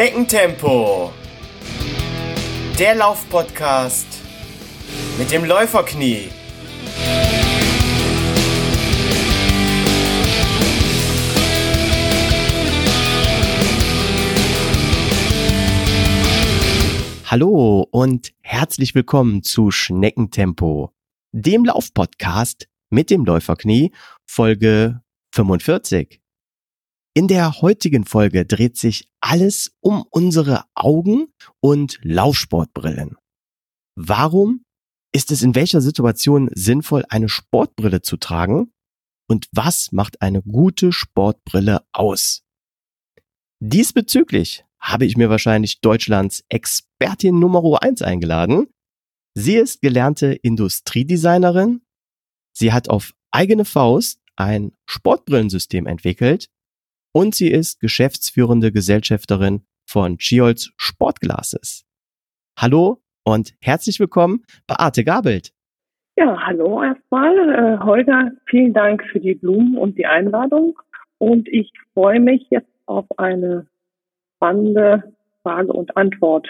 Schneckentempo. Der Laufpodcast mit dem Läuferknie. Hallo und herzlich willkommen zu Schneckentempo, dem Laufpodcast mit dem Läuferknie, Folge 45. In der heutigen Folge dreht sich alles um unsere Augen und Laufsportbrillen. Warum ist es in welcher Situation sinnvoll, eine Sportbrille zu tragen? Und was macht eine gute Sportbrille aus? Diesbezüglich habe ich mir wahrscheinlich Deutschlands Expertin Nummer eins eingeladen. Sie ist gelernte Industriedesignerin. Sie hat auf eigene Faust ein Sportbrillensystem entwickelt und sie ist geschäftsführende Gesellschafterin von Chiolz Sportglases. Hallo und herzlich willkommen, Beate Gabelt. Ja, hallo erstmal. Äh, Holger, vielen Dank für die Blumen und die Einladung. Und ich freue mich jetzt auf eine spannende Frage und Antwort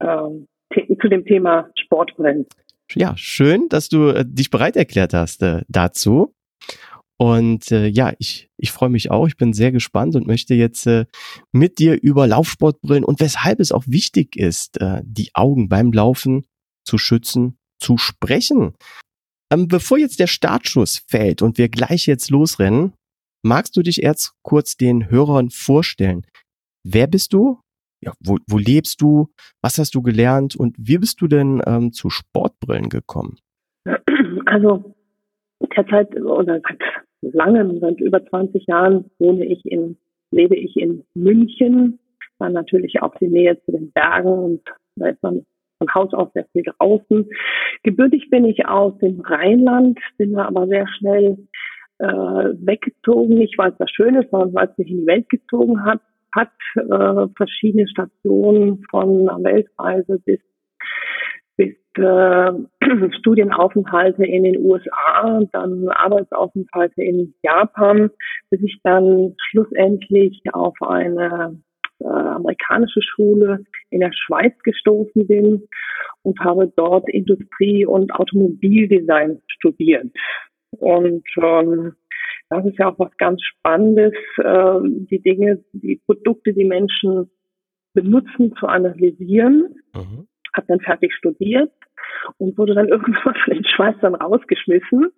ähm, zu dem Thema Sportbrillen. Ja, schön, dass du äh, dich bereit erklärt hast äh, dazu. Und äh, ja, ich, ich freue mich auch. Ich bin sehr gespannt und möchte jetzt äh, mit dir über Laufsportbrillen und weshalb es auch wichtig ist, äh, die Augen beim Laufen zu schützen, zu sprechen. Ähm, bevor jetzt der Startschuss fällt und wir gleich jetzt losrennen, magst du dich erst kurz den Hörern vorstellen? Wer bist du? Ja, wo, wo lebst du? Was hast du gelernt? Und wie bist du denn ähm, zu Sportbrillen gekommen? Also derzeit oder seit langem, seit über 20 Jahren wohne ich in, lebe ich in München. Dann natürlich auch die Nähe zu den Bergen und da ist man von Haus aus sehr viel draußen. Gebürtig bin ich aus dem Rheinland, bin da aber sehr schnell äh, weggezogen, nicht weil es das schön ist, sondern weil es mich in die Welt gezogen hat, hat äh, verschiedene Stationen von einer Weltreise bis äh, Studienaufenthalte in den USA, dann Arbeitsaufenthalte in Japan, bis ich dann schlussendlich auf eine äh, amerikanische Schule in der Schweiz gestoßen bin und habe dort Industrie- und Automobildesign studiert. Und ähm, das ist ja auch was ganz Spannendes, äh, die Dinge, die Produkte, die Menschen benutzen, zu analysieren. Mhm habe dann fertig studiert und wurde dann irgendwann von den Schweizern rausgeschmissen.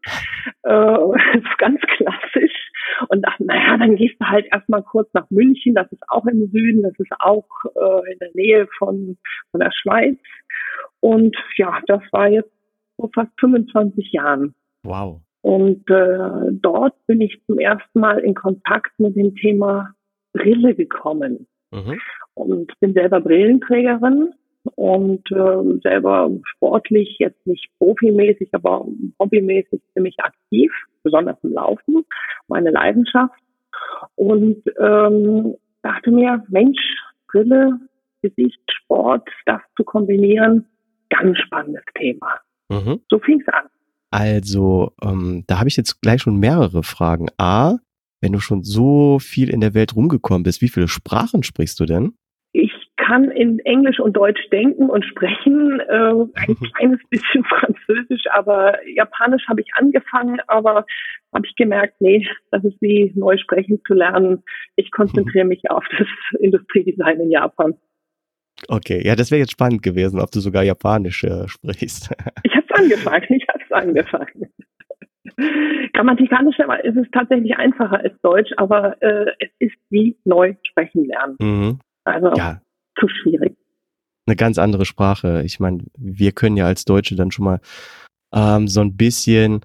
Äh, ganz klassisch. Und dachte, naja, dann gehst du halt erstmal kurz nach München, das ist auch im Süden, das ist auch äh, in der Nähe von, von der Schweiz. Und ja, das war jetzt vor fast 25 Jahren. Wow. Und äh, dort bin ich zum ersten Mal in Kontakt mit dem Thema Brille gekommen. Mhm. Und bin selber Brillenträgerin und äh, selber sportlich, jetzt nicht profimäßig, aber hobbymäßig ziemlich aktiv, besonders im Laufen, meine Leidenschaft. Und ähm, dachte mir, Mensch, Brille, Gesicht, Sport, das zu kombinieren, ganz spannendes Thema. Mhm. So fing's an. Also, ähm, da habe ich jetzt gleich schon mehrere Fragen. A, wenn du schon so viel in der Welt rumgekommen bist, wie viele Sprachen sprichst du denn? Kann in Englisch und Deutsch denken und sprechen, äh, ein kleines bisschen Französisch, aber Japanisch habe ich angefangen, aber habe ich gemerkt, nee, das ist wie neu sprechen zu lernen. Ich konzentriere mich auf das Industriedesign in Japan. Okay, ja, das wäre jetzt spannend gewesen, ob du sogar Japanisch äh, sprichst. ich habe es angefangen, ich habe es angefangen. Grammatikalisch ist es tatsächlich einfacher als Deutsch, aber äh, es ist wie neu sprechen lernen. Mhm. Also ja, zu schwierig. Eine ganz andere Sprache. Ich meine, wir können ja als Deutsche dann schon mal ähm, so ein bisschen,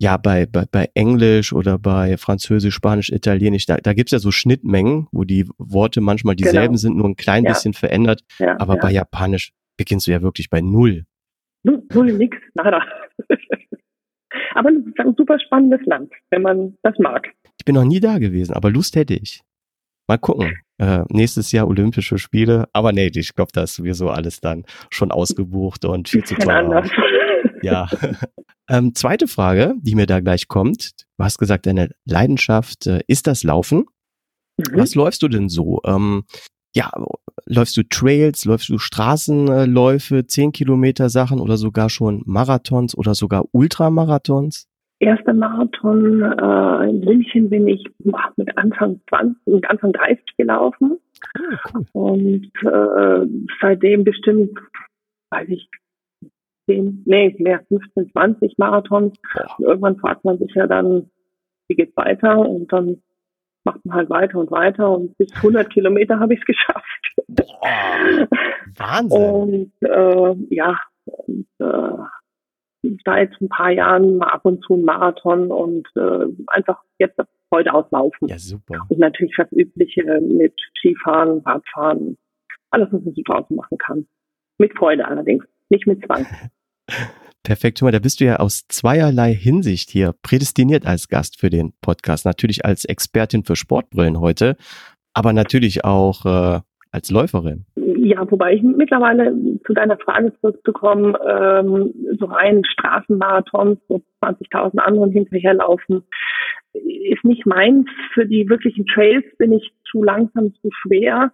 ja, bei, bei, bei Englisch oder bei Französisch, Spanisch, Italienisch, da, da gibt es ja so Schnittmengen, wo die Worte manchmal dieselben genau. sind, nur ein klein ja. bisschen verändert. Ja, aber ja. bei Japanisch beginnst du ja wirklich bei Null. Null, null nix, nada. aber ein super spannendes Land, wenn man das mag. Ich bin noch nie da gewesen, aber Lust hätte ich. Mal gucken. Äh, nächstes Jahr Olympische Spiele. Aber nee, ich glaube, da ist sowieso alles dann schon ausgebucht und viel zu teuer. Ja. ähm, zweite Frage, die mir da gleich kommt. Du hast gesagt, deine Leidenschaft äh, ist das Laufen. Mhm. Was läufst du denn so? Ähm, ja, läufst du Trails, läufst du Straßenläufe, 10 Kilometer Sachen oder sogar schon Marathons oder sogar Ultramarathons? Erster Marathon äh, in München bin ich mit Anfang 20, mit Anfang 30 gelaufen. Oh, cool. Und äh, seitdem bestimmt, weiß ich, 10, nee, mehr, 15, 20 Marathons. Und irgendwann fragt man sich ja dann, wie geht's weiter? Und dann macht man halt weiter und weiter und bis 100 Kilometer habe ich es geschafft. Boah, Wahnsinn. Und äh, ja, und, äh, seit ein paar Jahren mal ab und zu ein Marathon und äh, einfach jetzt heute auslaufen. Ja, super. Und natürlich das Übliche mit Skifahren, Radfahren, alles, was man so draußen machen kann. Mit Freude allerdings, nicht mit Zwang. Perfekt, Thomas, da bist du ja aus zweierlei Hinsicht hier prädestiniert als Gast für den Podcast. Natürlich als Expertin für Sportbrillen heute, aber natürlich auch äh, als Läuferin. Ja, wobei ich mittlerweile zu deiner Frage zurückzukommen, ähm, so rein Straßenmarathons, so 20.000 anderen hinterherlaufen, ist nicht meins. Für die wirklichen Trails bin ich zu langsam, zu schwer.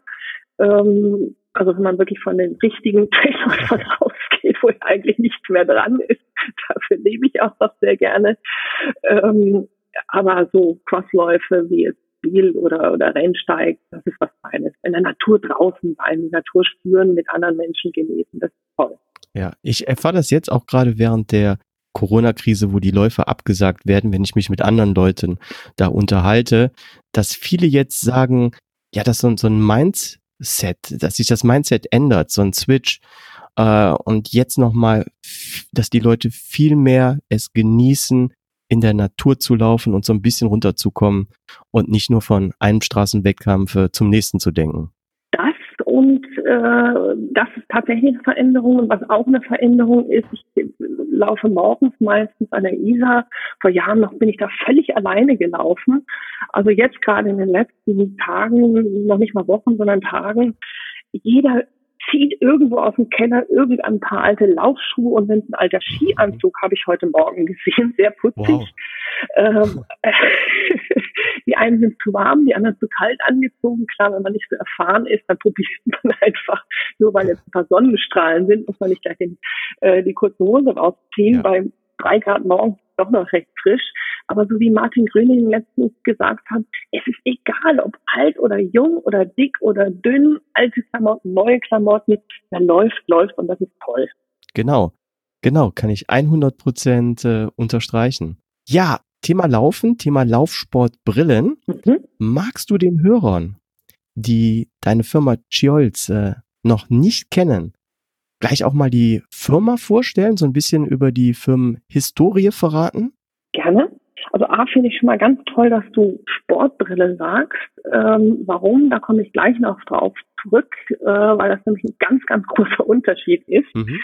Ähm, also wenn man wirklich von den richtigen Trailläufern ausgeht, wo eigentlich nichts mehr dran ist, dafür lebe ich auch noch sehr gerne. Ähm, aber so Crossläufe wie jetzt Spiel oder, oder Rennsteig, das ist was Feines. In der Natur draußen sein, die Natur spüren, mit anderen Menschen genießen, das ist toll. Ja, ich erfahre das jetzt auch gerade während der Corona-Krise, wo die Läufe abgesagt werden, wenn ich mich mit anderen Leuten da unterhalte, dass viele jetzt sagen, ja, das ist so, so ein Mindset, dass sich das Mindset ändert, so ein Switch. Äh, und jetzt nochmal, dass die Leute viel mehr es genießen, in der Natur zu laufen und so ein bisschen runterzukommen und nicht nur von einem Straßenwettkampf äh, zum nächsten zu denken. Das und äh, das ist tatsächlich eine Veränderung. Und was auch eine Veränderung ist, ich laufe morgens meistens an der Isar. Vor Jahren noch bin ich da völlig alleine gelaufen. Also jetzt gerade in den letzten Tagen, noch nicht mal Wochen, sondern Tagen, jeder zieht irgendwo aus dem Keller irgendein paar alte Laufschuhe und es ein alter Skianzug, habe ich heute Morgen gesehen, sehr putzig. Wow. Ähm, die einen sind zu warm, die anderen zu kalt angezogen. Klar, wenn man nicht so erfahren ist, dann probiert man einfach, nur weil jetzt ein paar Sonnenstrahlen sind, muss man nicht gleich den, äh, die kurze Hose rausziehen. Ja. Bei drei Grad morgens doch noch recht frisch. Aber so wie Martin Gröning letztens gesagt hat, es ist egal, ob alt oder jung oder dick oder dünn, alte Klamotten, neue Klamotten, wer läuft, läuft und das ist toll. Genau, genau, kann ich 100 Prozent äh, unterstreichen. Ja, Thema Laufen, Thema Laufsportbrillen. Mhm. Magst du den Hörern, die deine Firma Chiolz äh, noch nicht kennen, gleich auch mal die Firma vorstellen, so ein bisschen über die Firmenhistorie verraten? Gerne. Also A finde ich schon mal ganz toll, dass du Sportbrille sagst. Ähm, warum? Da komme ich gleich noch drauf zurück, äh, weil das nämlich ein ganz, ganz großer Unterschied ist. Mhm.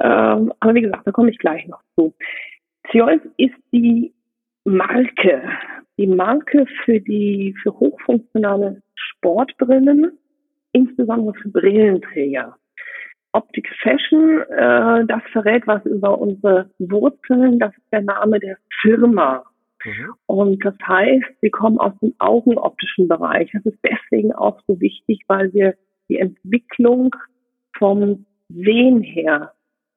Ähm, aber wie gesagt, da komme ich gleich noch zu. Zeus ist die Marke, die Marke für die für hochfunktionale Sportbrillen, insbesondere für Brillenträger. Optik Fashion, äh, das verrät was über unsere Wurzeln, das ist der Name der Firma. Mhm. Und das heißt, wir kommen aus dem augenoptischen Bereich. Das ist deswegen auch so wichtig, weil wir die Entwicklung vom Sehen her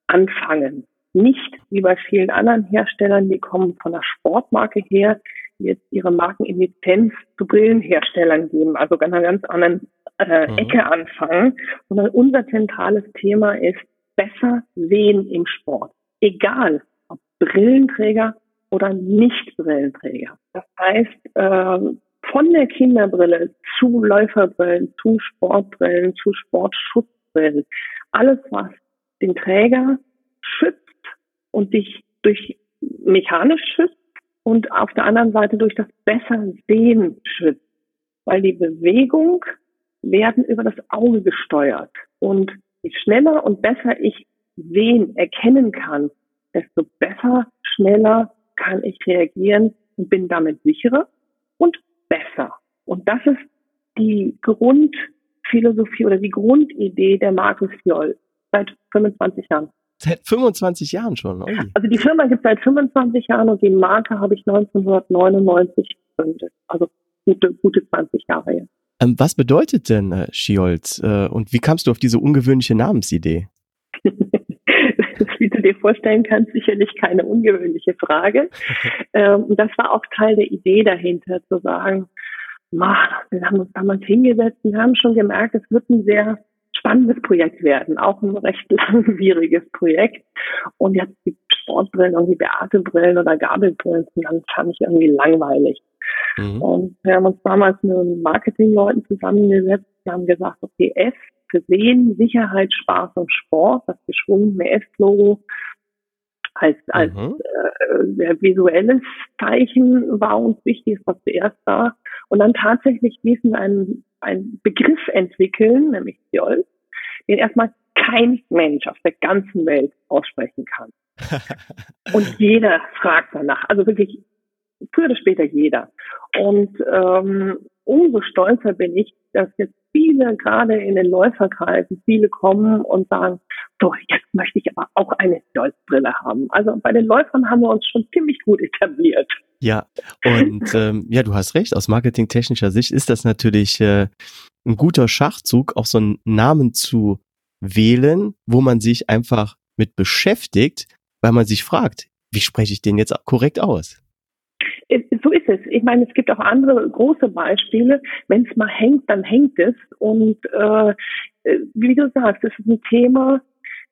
anfangen. Nicht wie bei vielen anderen Herstellern, die kommen von der Sportmarke her, die jetzt ihre Marken in Lizenz zu Brillenherstellern geben, also an einer ganz anderen äh, mhm. Ecke anfangen, sondern unser zentrales Thema ist besser sehen im Sport. Egal, ob Brillenträger oder Nicht-Brillenträger. Das heißt, äh, von der Kinderbrille zu Läuferbrillen, zu Sportbrillen, zu Sportschutzbrillen. Alles, was den Träger schützt und dich durch mechanisch schützt und auf der anderen Seite durch das besser Sehen schützt. Weil die Bewegung werden über das Auge gesteuert. Und je schneller und besser ich sehen, erkennen kann, desto besser, schneller kann ich reagieren und bin damit sicherer und besser. Und das ist die Grundphilosophie oder die Grundidee der Marke Fiol seit 25 Jahren. Seit 25 Jahren schon. Ui. Also die Firma gibt es seit 25 Jahren und die Marke habe ich 1999 gegründet. Also gute, gute 20 Jahre jetzt. Ähm, was bedeutet denn äh, Schiolz äh, und wie kamst du auf diese ungewöhnliche Namensidee? Wie du dir vorstellen kannst, sicherlich keine ungewöhnliche Frage. ähm, das war auch Teil der Idee dahinter, zu sagen, ma, wir haben uns damals hingesetzt und haben schon gemerkt, es wird ein sehr spannendes Projekt werden, auch ein recht langwieriges Projekt. Und jetzt die Sportbrillen, irgendwie Beate-Brillen oder Gabelbrillen, dann fand ich irgendwie langweilig. Mhm. Und wir haben uns damals mit Marketingleuten zusammengesetzt und haben gesagt, okay, S für Sehen, Sicherheit, Spaß und Sport, das geschwungene S-Logo als, als mhm. äh, visuelles Zeichen war uns wichtig, war zuerst da. Und dann tatsächlich diesen einen, einen Begriff entwickeln, nämlich Stolz, den erstmal kein Mensch auf der ganzen Welt aussprechen kann. Und jeder fragt danach. Also wirklich früher oder später jeder. Und ähm, umso stolzer bin ich, dass jetzt viele, gerade in den Läuferkreisen, viele kommen und sagen, so, jetzt möchte ich aber auch eine Stolzbrille haben. Also bei den Läufern haben wir uns schon ziemlich gut etabliert. Ja, und ähm, ja, du hast recht, aus marketingtechnischer Sicht ist das natürlich äh, ein guter Schachzug, auch so einen Namen zu wählen, wo man sich einfach mit beschäftigt, weil man sich fragt, wie spreche ich den jetzt korrekt aus? So ist es. Ich meine, es gibt auch andere große Beispiele. Wenn es mal hängt, dann hängt es. Und äh, wie du sagst, es ist ein Thema,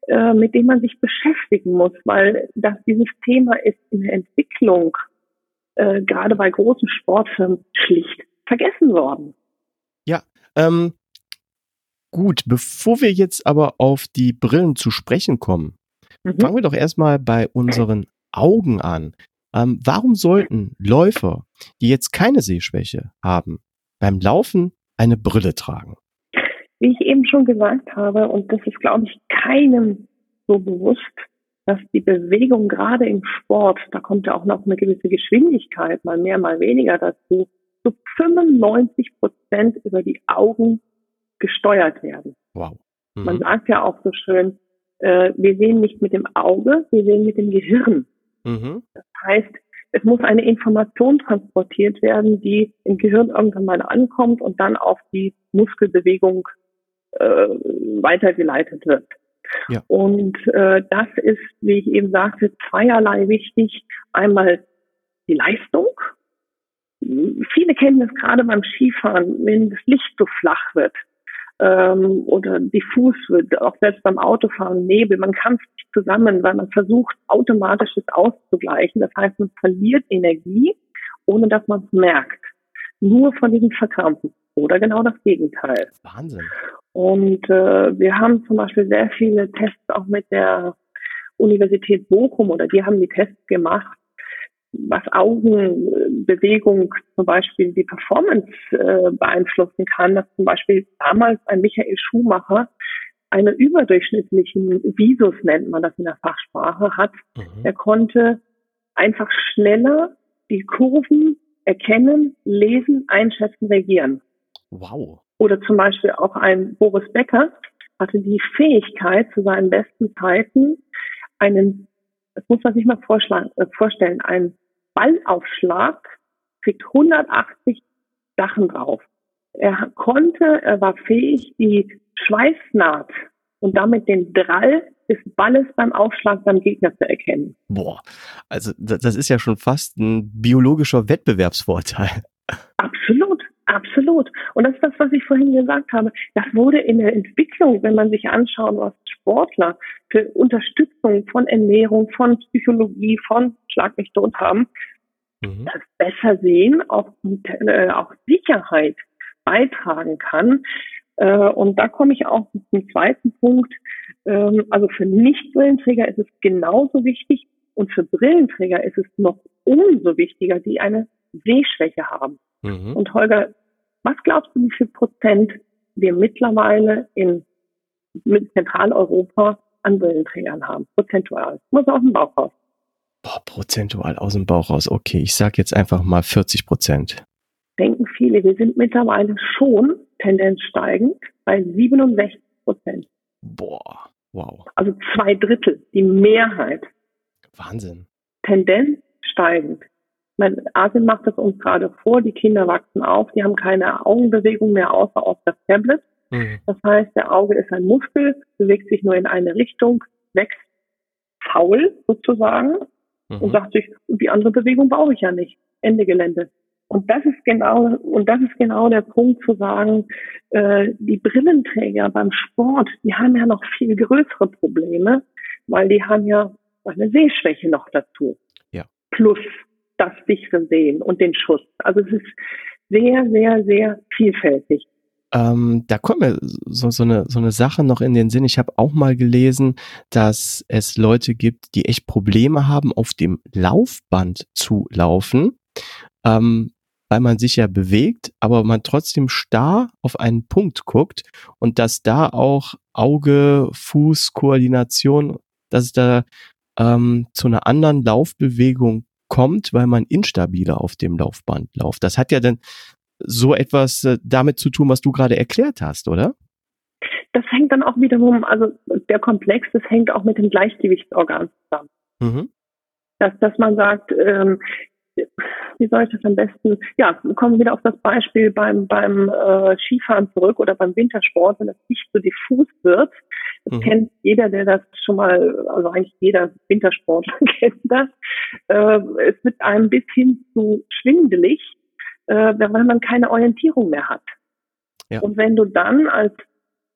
äh, mit dem man sich beschäftigen muss, weil das, dieses Thema ist in der Entwicklung, äh, gerade bei großen Sportfirmen, schlicht vergessen worden. Ja, ähm, gut, bevor wir jetzt aber auf die Brillen zu sprechen kommen, mhm. fangen wir doch erstmal bei unseren Augen an. Ähm, warum sollten Läufer, die jetzt keine Sehschwäche haben, beim Laufen eine Brille tragen? Wie ich eben schon gesagt habe, und das ist, glaube ich, keinem so bewusst, dass die Bewegung gerade im Sport, da kommt ja auch noch eine gewisse Geschwindigkeit, mal mehr, mal weniger dazu, zu 95 Prozent über die Augen gesteuert werden. Wow. Mhm. Man sagt ja auch so schön, äh, wir sehen nicht mit dem Auge, wir sehen mit dem Gehirn. Mhm. Das heißt, es muss eine Information transportiert werden, die im Gehirn irgendwann mal ankommt und dann auf die Muskelbewegung äh, weitergeleitet wird. Ja. Und äh, das ist, wie ich eben sagte, zweierlei wichtig. Einmal die Leistung. Viele kennen das gerade beim Skifahren, wenn das Licht so flach wird ähm, oder diffus wird, auch selbst beim Autofahren, Nebel. Man kann es nicht zusammen, weil man versucht, automatisch auszugleichen. Das heißt, man verliert Energie, ohne dass man es merkt. Nur von diesem Verkrampfen. Oder genau das Gegenteil. Wahnsinn. Und äh, wir haben zum Beispiel sehr viele Tests auch mit der Universität Bochum oder die haben die Tests gemacht, was Augenbewegung zum Beispiel die Performance äh, beeinflussen kann, dass zum Beispiel damals ein Michael Schumacher eine überdurchschnittlichen Visus nennt man das in der Fachsprache hat. Mhm. Er konnte einfach schneller die Kurven erkennen, lesen, einschätzen, regieren. Wow. Oder zum Beispiel auch ein Boris Becker hatte die Fähigkeit zu seinen besten Zeiten einen das muss man sich mal äh, vorstellen, ein Ballaufschlag kriegt 180 Sachen drauf. Er konnte, er war fähig, die Schweißnaht und damit den Drall des Balles beim Aufschlag beim Gegner zu erkennen. Boah, also das ist ja schon fast ein biologischer Wettbewerbsvorteil. Absolut, absolut. Und das ist das, was ich vorhin gesagt habe. Das wurde in der Entwicklung, wenn man sich anschaut, was Sportler für Unterstützung von Ernährung, von Psychologie, von Schlag mich tot haben, mhm. das besser sehen, auch, äh, auch Sicherheit beitragen kann. Äh, und da komme ich auch zum zweiten Punkt. Ähm, also für Nicht-Brillenträger ist es genauso wichtig und für Brillenträger ist es noch umso wichtiger, die eine Sehschwäche haben. Mhm. Und Holger, was glaubst du, wie viel Prozent wir mittlerweile in mit Zentraleuropa an Brillenträgern haben, prozentual. Muss aus dem Bauch raus. Boah, prozentual aus dem Bauch raus. Okay, ich sag jetzt einfach mal 40 Prozent. Denken viele, wir sind mittlerweile schon Tendenz steigend bei 67 Prozent. Boah, wow. Also zwei Drittel, die Mehrheit. Wahnsinn. Tendenz steigend. Mein Asien macht es uns gerade vor, die Kinder wachsen auf, die haben keine Augenbewegung mehr außer auf das Tablet. Mhm. Das heißt, der Auge ist ein Muskel, bewegt sich nur in eine Richtung, wächst faul sozusagen mhm. und sagt sich, die andere Bewegung brauche ich ja nicht. Ende Gelände. Und das ist genau, und das ist genau der Punkt zu sagen, äh, die Brillenträger beim Sport, die haben ja noch viel größere Probleme, weil die haben ja eine Sehschwäche noch dazu. Ja. Plus das sichere Sehen und den Schuss. Also es ist sehr, sehr, sehr vielfältig. Ähm, da kommt mir so, so, eine, so eine Sache noch in den Sinn. Ich habe auch mal gelesen, dass es Leute gibt, die echt Probleme haben, auf dem Laufband zu laufen. Ähm, weil man sich ja bewegt, aber man trotzdem starr auf einen Punkt guckt und dass da auch Auge, Fuß, Koordination, dass es da ähm, zu einer anderen Laufbewegung kommt, weil man instabiler auf dem Laufband läuft. Das hat ja dann so etwas äh, damit zu tun, was du gerade erklärt hast, oder? Das hängt dann auch wiederum, also der Komplex, das hängt auch mit dem Gleichgewichtsorgan zusammen. Mhm. Dass, dass man sagt, ähm, wie soll ich das am besten, ja, kommen wir wieder auf das Beispiel beim, beim äh, Skifahren zurück oder beim Wintersport, wenn das nicht so diffus wird. Das mhm. kennt jeder, der das schon mal, also eigentlich jeder Wintersportler kennt das. Äh, es wird einem bis hin zu schwindelig, äh, weil man keine Orientierung mehr hat. Ja. Und wenn du dann als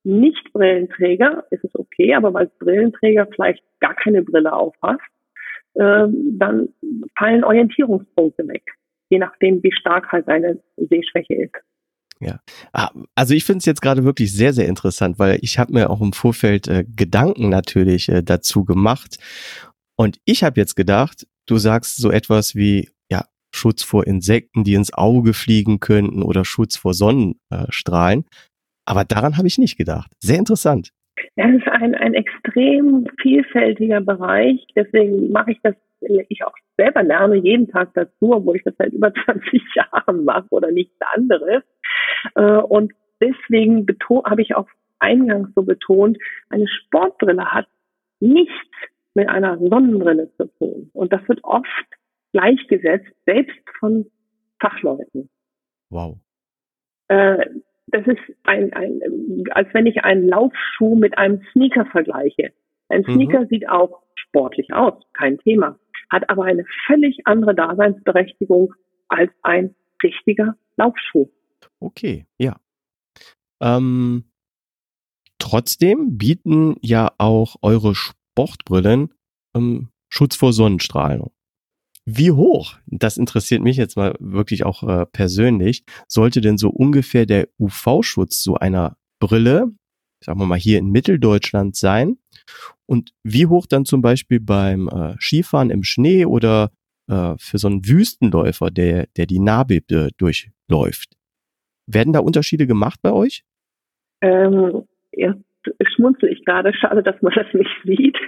Nicht-Brillenträger, ist es okay, aber als Brillenträger vielleicht gar keine Brille aufhast, ähm, dann fallen Orientierungspunkte weg, je nachdem, wie stark halt deine Sehschwäche ist. Ja, ah, also ich finde es jetzt gerade wirklich sehr, sehr interessant, weil ich habe mir auch im Vorfeld äh, Gedanken natürlich äh, dazu gemacht. Und ich habe jetzt gedacht, du sagst so etwas wie, Schutz vor Insekten, die ins Auge fliegen könnten oder Schutz vor Sonnenstrahlen. Aber daran habe ich nicht gedacht. Sehr interessant. Das ist ein, ein extrem vielfältiger Bereich. Deswegen mache ich das, ich auch selber lerne jeden Tag dazu, obwohl ich das seit über 20 Jahren mache oder nichts anderes. Äh, und deswegen habe ich auch eingangs so betont, eine Sportbrille hat nichts mit einer Sonnenbrille zu tun. Und das wird oft gleichgesetzt, selbst von Fachleuten. Wow. Äh, das ist ein, ein, als wenn ich einen Laufschuh mit einem Sneaker vergleiche. Ein mhm. Sneaker mhm. sieht auch sportlich aus, kein Thema, hat aber eine völlig andere Daseinsberechtigung als ein richtiger Laufschuh. Okay, ja. Ähm, trotzdem bieten ja auch eure Sportbrillen ähm, Schutz vor Sonnenstrahlung. Wie hoch, das interessiert mich jetzt mal wirklich auch äh, persönlich, sollte denn so ungefähr der UV-Schutz so einer Brille, sagen wir mal hier in Mitteldeutschland sein? Und wie hoch dann zum Beispiel beim äh, Skifahren im Schnee oder äh, für so einen Wüstenläufer, der, der die Nahbebe durchläuft? Werden da Unterschiede gemacht bei euch? Ähm, jetzt schmunzel ich gerade, schade, dass man das nicht sieht.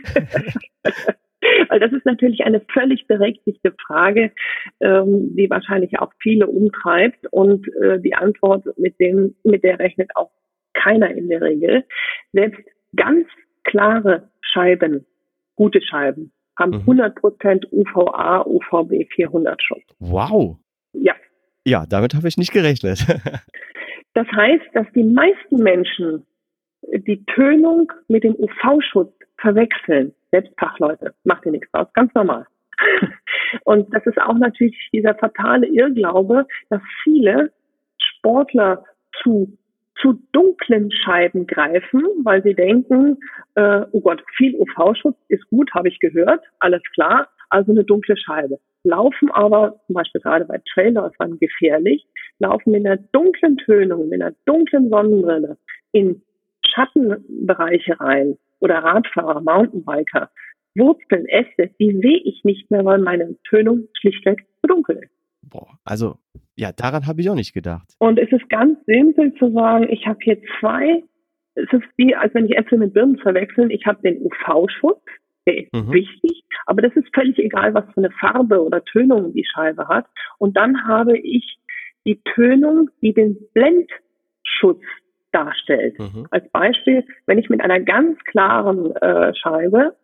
Weil das ist natürlich eine völlig berechtigte Frage, ähm, die wahrscheinlich auch viele umtreibt. Und äh, die Antwort, mit dem, mit der rechnet auch keiner in der Regel. Selbst ganz klare Scheiben, gute Scheiben, haben mhm. 100% UVA, UVB 400 Schutz. Wow. Ja. Ja, damit habe ich nicht gerechnet. das heißt, dass die meisten Menschen die Tönung mit dem UV-Schutz verwechseln. Selbst Fachleute, macht dir nichts aus, ganz normal. Und das ist auch natürlich dieser fatale Irrglaube, dass viele Sportler zu zu dunklen Scheiben greifen, weil sie denken, äh, oh Gott, viel UV-Schutz ist gut, habe ich gehört, alles klar, also eine dunkle Scheibe. Laufen aber, zum Beispiel gerade bei Trailläufern gefährlich, laufen mit einer dunklen Tönung, mit einer dunklen Sonnenbrille in Schattenbereiche rein oder Radfahrer, Mountainbiker, Wurzeln, Äste, die sehe ich nicht mehr, weil meine Tönung schlichtweg zu dunkel ist. Boah, also ja, daran habe ich auch nicht gedacht. Und es ist ganz simpel zu sagen, ich habe hier zwei, es ist wie, als wenn ich Äpfel mit Birnen verwechseln, ich habe den UV-Schutz, der ist mhm. wichtig, aber das ist völlig egal, was für eine Farbe oder Tönung die Scheibe hat. Und dann habe ich die Tönung, die den Blendschutz darstellt. Mhm. Als Beispiel, wenn ich mit einer ganz klaren äh, Scheibe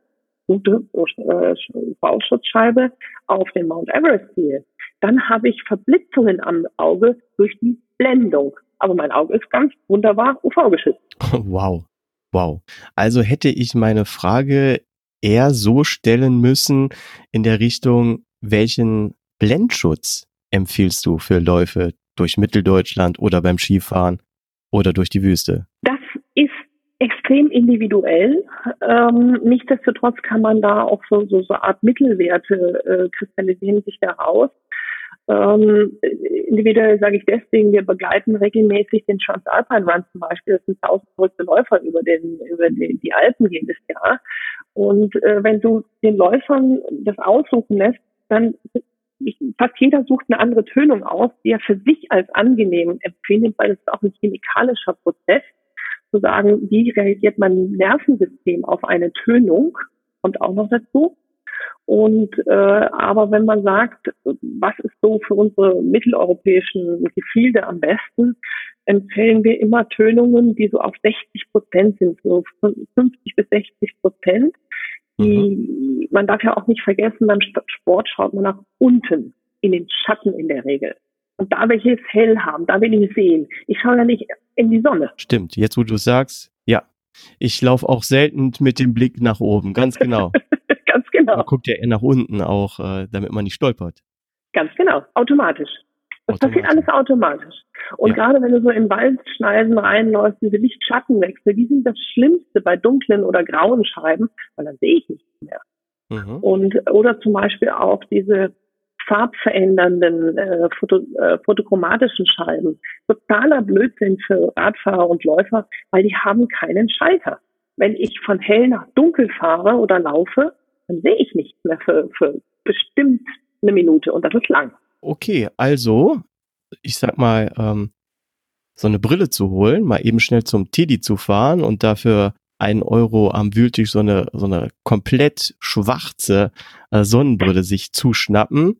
gute äh, UV-Schutzscheibe auf den Mount Everest gehe, dann habe ich Verblitzungen am Auge durch die Blendung. Aber mein Auge ist ganz wunderbar UV-geschützt. Wow. Wow. Also hätte ich meine Frage eher so stellen müssen in der Richtung, welchen Blendschutz empfiehlst du für Läufe durch Mitteldeutschland oder beim Skifahren oder durch die Wüste? Das ist extrem individuell. Ähm, nichtsdestotrotz kann man da auch so, so, so Art Mittelwerte äh, kristallisieren sich daraus. Ähm, individuell sage ich deswegen, wir begleiten regelmäßig den Transalpine Run zum Beispiel. Das sind tausend verrückte Läufer über, den, über die, die Alpen jedes Jahr. Und äh, wenn du den Läufern das aussuchen lässt, dann fast jeder sucht eine andere Tönung aus, die er für sich als angenehm empfindet, weil es ist auch ein chemikalischer Prozess, zu sagen, wie reagiert mein Nervensystem auf eine Tönung, kommt auch noch dazu. Und äh, aber wenn man sagt, was ist so für unsere mitteleuropäischen Gefilde am besten, empfehlen wir immer Tönungen, die so auf 60 Prozent sind, so 50 bis 60 Prozent. Die, mhm. Man darf ja auch nicht vergessen, beim Sport schaut man nach unten, in den Schatten in der Regel. Und da will ich es hell haben, da will ich sehen. Ich schaue ja nicht in die Sonne. Stimmt, jetzt wo du sagst, ja. Ich laufe auch selten mit dem Blick nach oben, ganz genau. ganz genau. Man guckt ja eher nach unten auch, äh, damit man nicht stolpert. Ganz genau, automatisch. Das passiert alles automatisch. Und ja. gerade wenn du so in Waldschneisen reinläufst, diese Lichtschattenwechsel, die sind das Schlimmste bei dunklen oder grauen Scheiben, weil dann sehe ich nichts mehr. Mhm. Und oder zum Beispiel auch diese farbverändernden äh, foto, äh, fotochromatischen Scheiben. Totaler Blödsinn für Radfahrer und Läufer, weil die haben keinen Schalter. Wenn ich von hell nach dunkel fahre oder laufe, dann sehe ich nichts mehr für, für bestimmt eine Minute und das ist lang. Okay, also, ich sag mal, ähm, so eine Brille zu holen, mal eben schnell zum Teddy zu fahren und dafür einen Euro am Wühltisch so eine, so eine komplett schwarze äh, Sonnenbrille sich zuschnappen.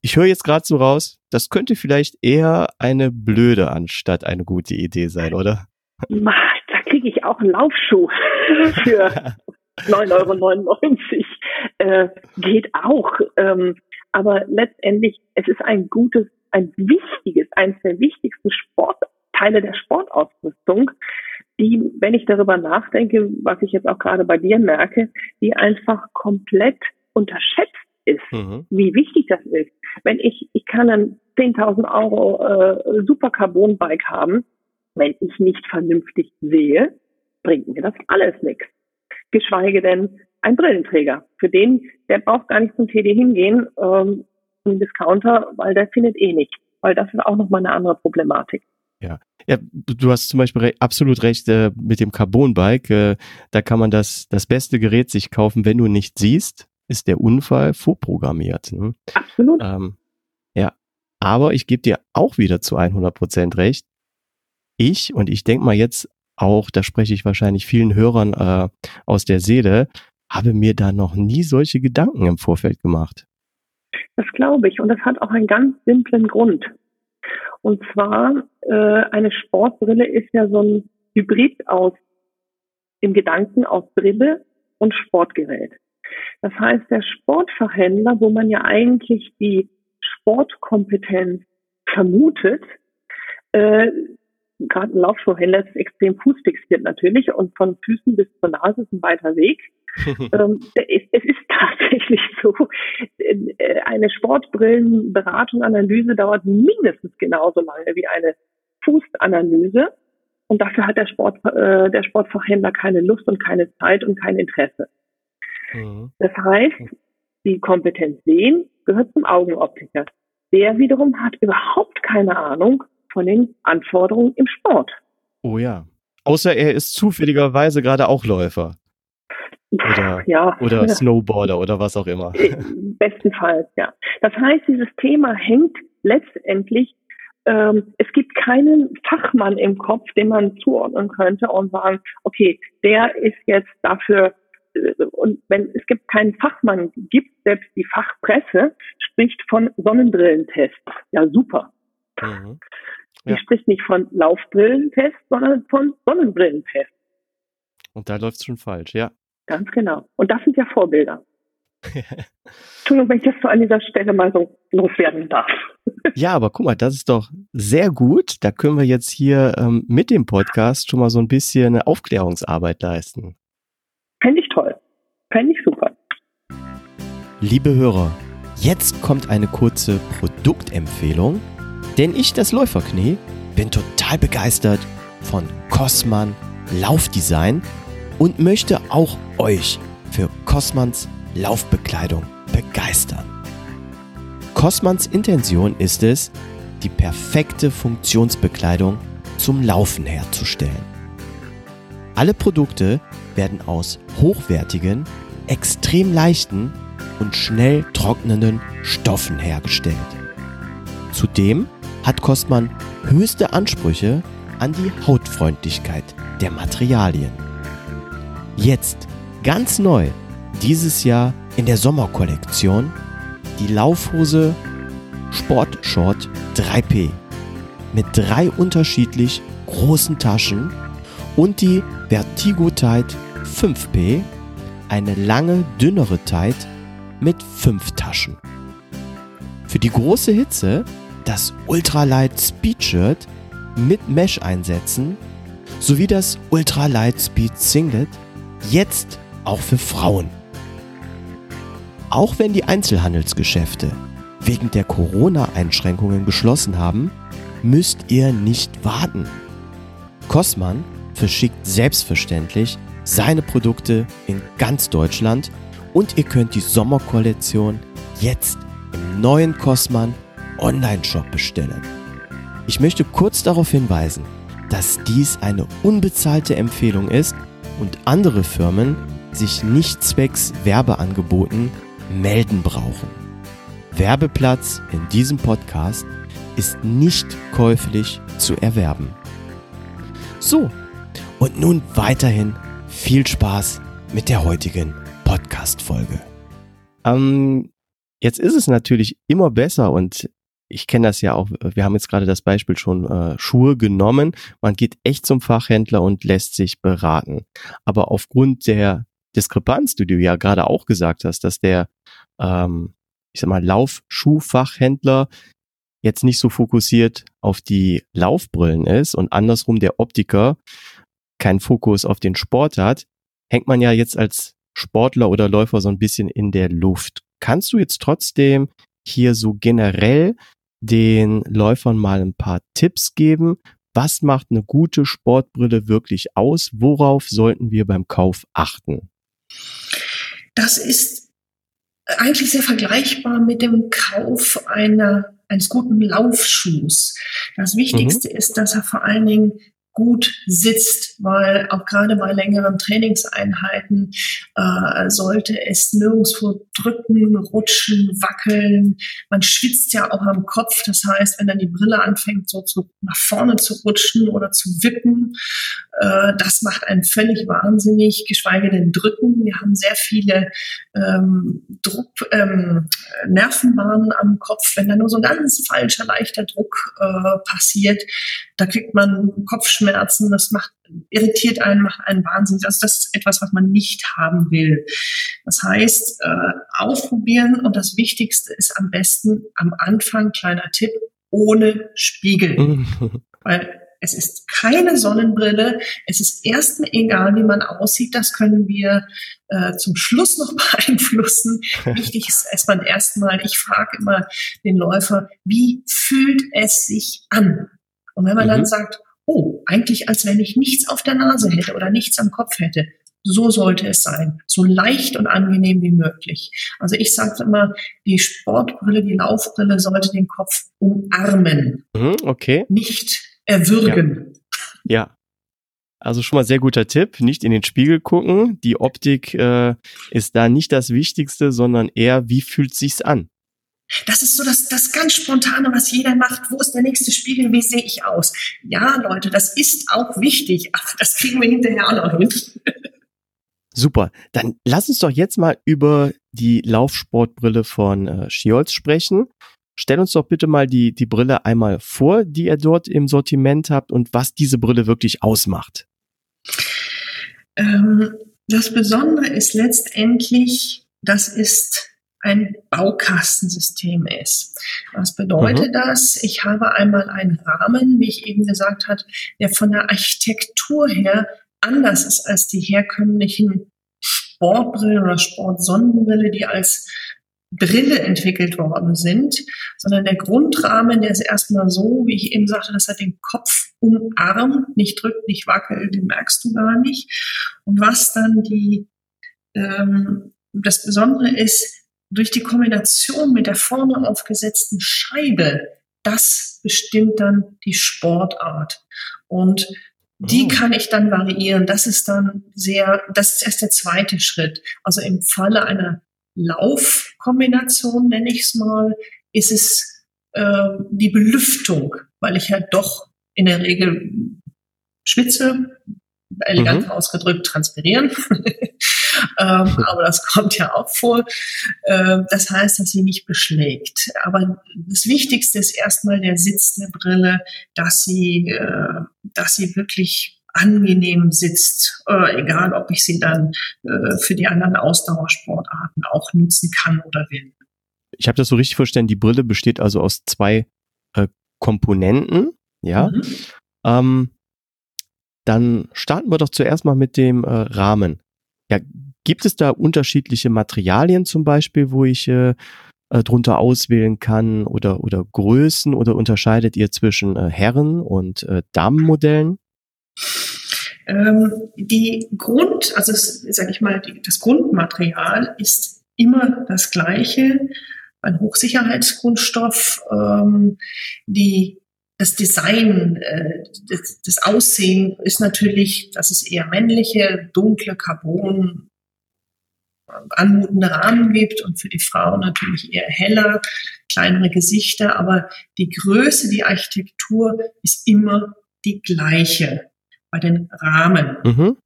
Ich höre jetzt gerade so raus, das könnte vielleicht eher eine blöde anstatt eine gute Idee sein, oder? Da kriege ich auch einen Laufschuh für 9,99 Euro. Äh, geht auch. Ähm, aber letztendlich, es ist ein gutes, ein wichtiges, eines der wichtigsten Sportteile der Sportausrüstung, die, wenn ich darüber nachdenke, was ich jetzt auch gerade bei dir merke, die einfach komplett unterschätzt ist, mhm. wie wichtig das ist. Wenn ich, ich kann ein 10.000 Euro äh, Super Carbon Bike haben, wenn ich nicht vernünftig sehe, bringt mir das alles nichts. Geschweige denn ein Brillenträger. Für den, der braucht gar nicht zum TD hingehen, ähm, zum Discounter, weil der findet eh nicht. Weil das ist auch nochmal eine andere Problematik. Ja. ja, du hast zum Beispiel re absolut recht äh, mit dem Carbon-Bike. Äh, da kann man das, das beste Gerät sich kaufen, wenn du nicht siehst, ist der Unfall vorprogrammiert. Ne? Absolut. Ähm, ja, aber ich gebe dir auch wieder zu 100 Prozent recht. Ich, und ich denke mal jetzt auch, da spreche ich wahrscheinlich vielen Hörern äh, aus der Seele, habe mir da noch nie solche Gedanken im Vorfeld gemacht. Das glaube ich. Und das hat auch einen ganz simplen Grund. Und zwar, äh, eine Sportbrille ist ja so ein Hybrid aus, im Gedanken aus Brille und Sportgerät. Das heißt, der Sportfachhändler, wo man ja eigentlich die Sportkompetenz vermutet, äh, gerade ein Laufschuhhändler ist extrem fußfixiert natürlich und von Füßen bis zur Nase ist ein weiter Weg. ähm, es, ist tatsächlich so, äh, eine Sportbrillenberatung, Analyse dauert mindestens genauso lange wie eine Fußanalyse. Und dafür hat der, Sport, äh, der Sportfachhändler keine Lust und keine Zeit und kein Interesse. Mhm. Das heißt, die Kompetenz sehen gehört zum Augenoptiker. Der wiederum hat überhaupt keine Ahnung von den Anforderungen im Sport. Oh ja. Außer er ist zufälligerweise gerade auch Läufer. Oder, ja. oder Snowboarder oder was auch immer. Äh, bestenfalls, ja. Das heißt, dieses Thema hängt letztendlich, ähm, es gibt keinen Fachmann im Kopf, den man zuordnen könnte und sagen, okay, der ist jetzt dafür äh, und wenn es gibt keinen Fachmann gibt, selbst die Fachpresse spricht von Sonnenbrillentest. Ja, super. Mhm. Ja. Die spricht nicht von Laufbrillentest, sondern von Sonnenbrillentest. Und da läuft es schon falsch, ja. Ganz genau. Und das sind ja Vorbilder. Entschuldigung, wenn ich das so an dieser Stelle mal so loswerden darf. Ja, aber guck mal, das ist doch sehr gut. Da können wir jetzt hier ähm, mit dem Podcast schon mal so ein bisschen eine Aufklärungsarbeit leisten. Fände ich toll. Fände ich super. Liebe Hörer, jetzt kommt eine kurze Produktempfehlung, denn ich, das Läuferknie, bin total begeistert von Cosman Laufdesign und möchte auch euch für Cosmans Laufbekleidung begeistern. Cosmans Intention ist es, die perfekte Funktionsbekleidung zum Laufen herzustellen. Alle Produkte werden aus hochwertigen, extrem leichten und schnell trocknenden Stoffen hergestellt. Zudem hat Cosman höchste Ansprüche an die Hautfreundlichkeit der Materialien. Jetzt ganz neu dieses Jahr in der Sommerkollektion die Laufhose Sportshort 3P mit drei unterschiedlich großen Taschen und die Vertigo Tide 5P, eine lange, dünnere Tide mit fünf Taschen. Für die große Hitze das Ultralight Speed Shirt mit Mesh-Einsätzen sowie das Ultralight Speed Singlet jetzt auch für Frauen. Auch wenn die Einzelhandelsgeschäfte wegen der Corona-Einschränkungen geschlossen haben, müsst ihr nicht warten. Cosman verschickt selbstverständlich seine Produkte in ganz Deutschland und ihr könnt die Sommerkollektion jetzt im neuen Cosman Online-Shop bestellen. Ich möchte kurz darauf hinweisen, dass dies eine unbezahlte Empfehlung ist und andere Firmen sich nicht zwecks Werbeangeboten melden brauchen. Werbeplatz in diesem Podcast ist nicht käuflich zu erwerben. So, und nun weiterhin viel Spaß mit der heutigen Podcast-Folge. Ähm, jetzt ist es natürlich immer besser und ich kenne das ja auch, wir haben jetzt gerade das Beispiel schon äh, Schuhe genommen. Man geht echt zum Fachhändler und lässt sich beraten. Aber aufgrund der Diskrepanz, die du ja gerade auch gesagt hast, dass der, ähm, ich sag mal, Laufschuhfachhändler jetzt nicht so fokussiert auf die Laufbrillen ist und andersrum der Optiker keinen Fokus auf den Sport hat, hängt man ja jetzt als Sportler oder Läufer so ein bisschen in der Luft. Kannst du jetzt trotzdem hier so generell den Läufern mal ein paar Tipps geben. Was macht eine gute Sportbrille wirklich aus? Worauf sollten wir beim Kauf achten? Das ist eigentlich sehr vergleichbar mit dem Kauf einer, eines guten Laufschuhs. Das Wichtigste mhm. ist, dass er vor allen Dingen gut sitzt, weil auch gerade bei längeren Trainingseinheiten äh, sollte es nirgendwo drücken, rutschen, wackeln. Man schwitzt ja auch am Kopf. Das heißt, wenn dann die Brille anfängt, so zu, nach vorne zu rutschen oder zu wippen, äh, das macht einen völlig wahnsinnig, geschweige denn drücken. Wir haben sehr viele ähm, Druck, ähm, Nervenbahnen am Kopf. Wenn da nur so ein ganz falscher, leichter Druck äh, passiert, da kriegt man Kopfschmerzen, das macht, irritiert einen, macht einen Wahnsinn. Also das ist etwas, was man nicht haben will. Das heißt, äh, ausprobieren und das Wichtigste ist am besten am Anfang, kleiner Tipp, ohne Spiegel. Weil es ist keine Sonnenbrille. Es ist erstmal egal, wie man aussieht. Das können wir äh, zum Schluss noch beeinflussen. Wichtig ist erstmal erstmal, ich frage immer den Läufer, wie fühlt es sich an? Und wenn man mhm. dann sagt, oh, eigentlich als wenn ich nichts auf der Nase hätte oder nichts am Kopf hätte, so sollte es sein. So leicht und angenehm wie möglich. Also ich sage immer, die Sportbrille, die Laufbrille sollte den Kopf umarmen. Mhm, okay. Nicht erwürgen. Ja. ja. Also schon mal sehr guter Tipp. Nicht in den Spiegel gucken. Die Optik äh, ist da nicht das Wichtigste, sondern eher, wie fühlt sich's an? Das ist so das, das ganz Spontane, was jeder macht. Wo ist der nächste Spiegel? Wie sehe ich aus? Ja, Leute, das ist auch wichtig, aber das kriegen wir hinterher auch noch hin. Super. Dann lass uns doch jetzt mal über die Laufsportbrille von äh, Schiolz sprechen. Stell uns doch bitte mal die, die Brille einmal vor, die ihr dort im Sortiment habt und was diese Brille wirklich ausmacht. Ähm, Das Besondere ist letztendlich, das ist ein Baukastensystem ist. Was bedeutet mhm. das? Ich habe einmal einen Rahmen, wie ich eben gesagt habe, der von der Architektur her anders ist als die herkömmlichen Sportbrillen oder Sportsonnenbrille, die als Brille entwickelt worden sind, sondern der Grundrahmen, der ist erstmal so, wie ich eben sagte, das hat den Kopf umarmt, nicht drückt, nicht wackelt, den merkst du gar nicht. Und was dann die, ähm, das Besondere ist, durch die Kombination mit der vorne aufgesetzten Scheibe, das bestimmt dann die Sportart. Und die oh. kann ich dann variieren. Das ist dann sehr, das ist erst der zweite Schritt. Also im Falle einer Laufkombination, nenne ich es mal, ist es äh, die Belüftung, weil ich ja doch in der Regel schwitze, elegant mhm. ausgedrückt transpirieren. ähm, aber das kommt ja auch vor. Äh, das heißt, dass sie nicht beschlägt. Aber das Wichtigste ist erstmal der Sitz der Brille, dass sie, äh, dass sie wirklich angenehm sitzt, äh, egal ob ich sie dann äh, für die anderen Ausdauersportarten auch nutzen kann oder will. Ich habe das so richtig verstanden, die Brille besteht also aus zwei äh, Komponenten, ja. Mhm. Ähm, dann starten wir doch zuerst mal mit dem äh, Rahmen. Ja, gibt es da unterschiedliche Materialien zum Beispiel, wo ich äh, äh, drunter auswählen kann oder, oder Größen oder unterscheidet ihr zwischen äh, Herren- und äh, Damenmodellen? Ähm, die Grund, also sage ich mal, die, das Grundmaterial ist immer das gleiche, ein Hochsicherheitsgrundstoff. Ähm, die das Design, äh, das, das, Aussehen ist natürlich, dass es eher männliche, dunkle Carbon anmutende Rahmen gibt und für die Frauen natürlich eher heller, kleinere Gesichter, aber die Größe, die Architektur ist immer die gleiche bei den Rahmen. Mhm.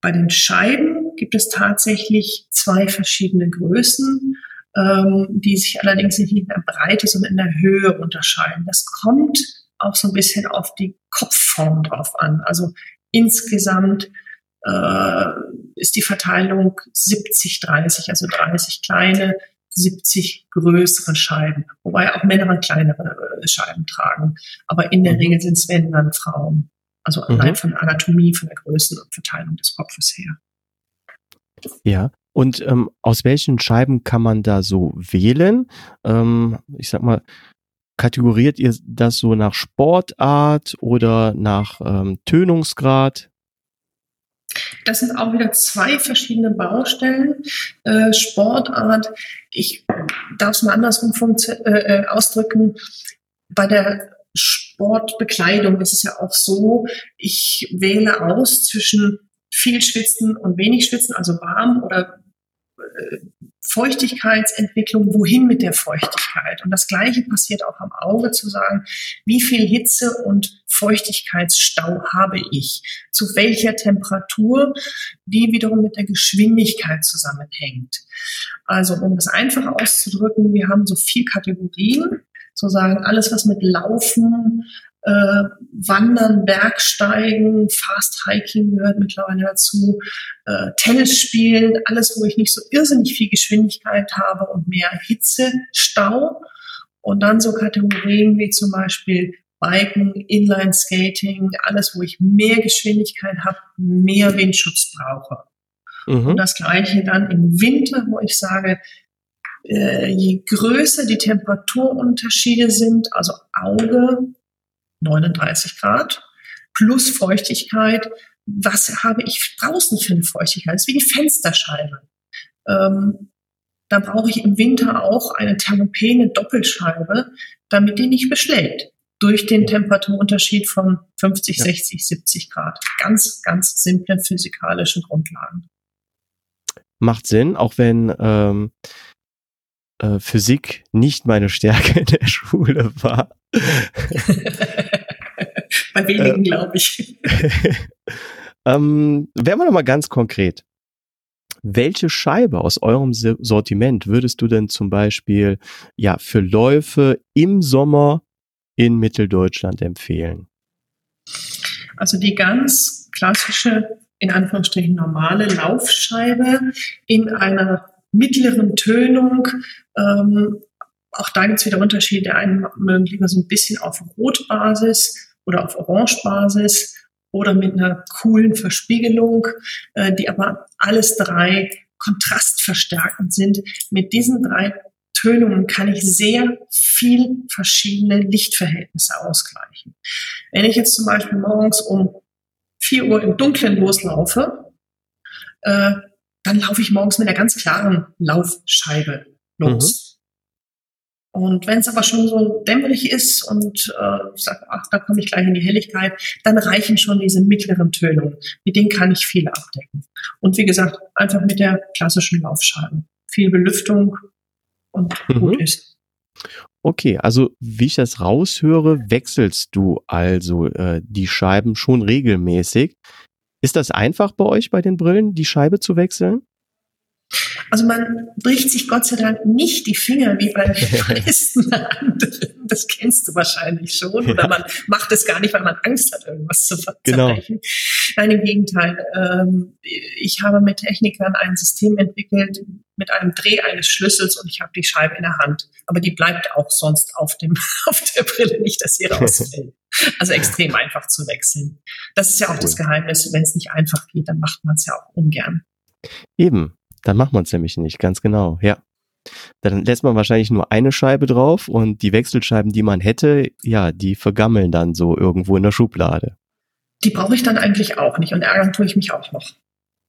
Bei den Scheiben gibt es tatsächlich zwei verschiedene Größen, ähm, die sich allerdings nicht in der Breite, sondern in der Höhe unterscheiden. Das kommt auch so ein bisschen auf die Kopfform drauf an. Also insgesamt äh, ist die Verteilung 70-30, also 30 kleine, 70 größere Scheiben, wobei auch Männer kleinere äh, Scheiben tragen. Aber in der mhm. Regel sind es wenn dann Frauen. Also mhm. allein von Anatomie, von der Größe und Verteilung des Kopfes her. Ja. Und ähm, aus welchen Scheiben kann man da so wählen? Ähm, ich sag mal, kategoriert ihr das so nach Sportart oder nach ähm, Tönungsgrad? Das sind auch wieder zwei verschiedene Baustellen. Äh, Sportart, ich darf es mal andersrum äh, äh, ausdrücken. Bei der Sportbekleidung ist es ja auch so, ich wähle aus zwischen viel schwitzen und wenig schwitzen, also warm oder äh, Feuchtigkeitsentwicklung, wohin mit der Feuchtigkeit? Und das Gleiche passiert auch am Auge zu sagen, wie viel Hitze und Feuchtigkeitsstau habe ich? Zu welcher Temperatur? Die wiederum mit der Geschwindigkeit zusammenhängt. Also, um das einfach auszudrücken, wir haben so vier Kategorien sozusagen alles, was mit Laufen, äh, Wandern, Bergsteigen, Fast Hiking gehört mittlerweile dazu, äh, Tennis spielen, alles, wo ich nicht so irrsinnig viel Geschwindigkeit habe und mehr Hitze, Stau. Und dann so Kategorien wie zum Beispiel Biken, Inline Skating, alles, wo ich mehr Geschwindigkeit habe, mehr Windschutz brauche. Mhm. Und das gleiche dann im Winter, wo ich sage, äh, je größer die Temperaturunterschiede sind, also Auge 39 Grad plus Feuchtigkeit, was habe ich draußen für eine Feuchtigkeit? Das ist wie die Fensterscheibe. Ähm, da brauche ich im Winter auch eine thermopene Doppelscheibe, damit die nicht beschlägt. Durch den Temperaturunterschied von 50, ja. 60, 70 Grad. Ganz, ganz simple physikalische Grundlagen. Macht Sinn, auch wenn ähm, äh, Physik nicht meine Stärke in der Schule war. Bei wenigen, äh, glaube ich. ähm, werden wir nochmal ganz konkret. Welche Scheibe aus eurem Sortiment würdest du denn zum Beispiel ja für Läufe im Sommer in Mitteldeutschland empfehlen? Also die ganz klassische in Anführungsstrichen normale Laufscheibe in einer mittleren Tönung. Ähm, auch da gibt es wieder Unterschiede. Der einen mögen lieber so ein bisschen auf Rotbasis oder auf Orangebasis oder mit einer coolen Verspiegelung, äh, die aber alles drei kontrastverstärkend sind. Mit diesen drei Tönungen kann ich sehr viel verschiedene Lichtverhältnisse ausgleichen. Wenn ich jetzt zum Beispiel morgens um 4 Uhr im Dunkeln loslaufe, äh, dann laufe ich morgens mit einer ganz klaren Laufscheibe los. Mhm. Und wenn es aber schon so dämmerig ist und äh, ich sage, ach, da komme ich gleich in die Helligkeit, dann reichen schon diese mittleren Tönungen. Mit denen kann ich viele abdecken. Und wie gesagt, einfach mit der klassischen Laufscheibe. Viel Belüftung und mhm. gut ist. Okay, also wie ich das raushöre, wechselst du also äh, die Scheiben schon regelmäßig. Ist das einfach bei euch bei den Brillen, die Scheibe zu wechseln? Also man bricht sich Gott sei Dank nicht die Finger wie bei den meisten anderen. Das kennst du wahrscheinlich schon. Oder man macht es gar nicht, weil man Angst hat, irgendwas zu zerbrechen. Genau. Nein, im Gegenteil. Ähm, ich habe mit Technikern ein System entwickelt mit einem Dreh eines Schlüssels und ich habe die Scheibe in der Hand. Aber die bleibt auch sonst auf, dem, auf der Brille nicht, dass sie rausfällt. Also extrem einfach zu wechseln. Das ist ja auch das Geheimnis. Wenn es nicht einfach geht, dann macht man es ja auch ungern. Eben. Dann macht man es nämlich nicht, ganz genau, ja. Dann lässt man wahrscheinlich nur eine Scheibe drauf und die Wechselscheiben, die man hätte, ja, die vergammeln dann so irgendwo in der Schublade. Die brauche ich dann eigentlich auch nicht und ärgern tue ich mich auch noch.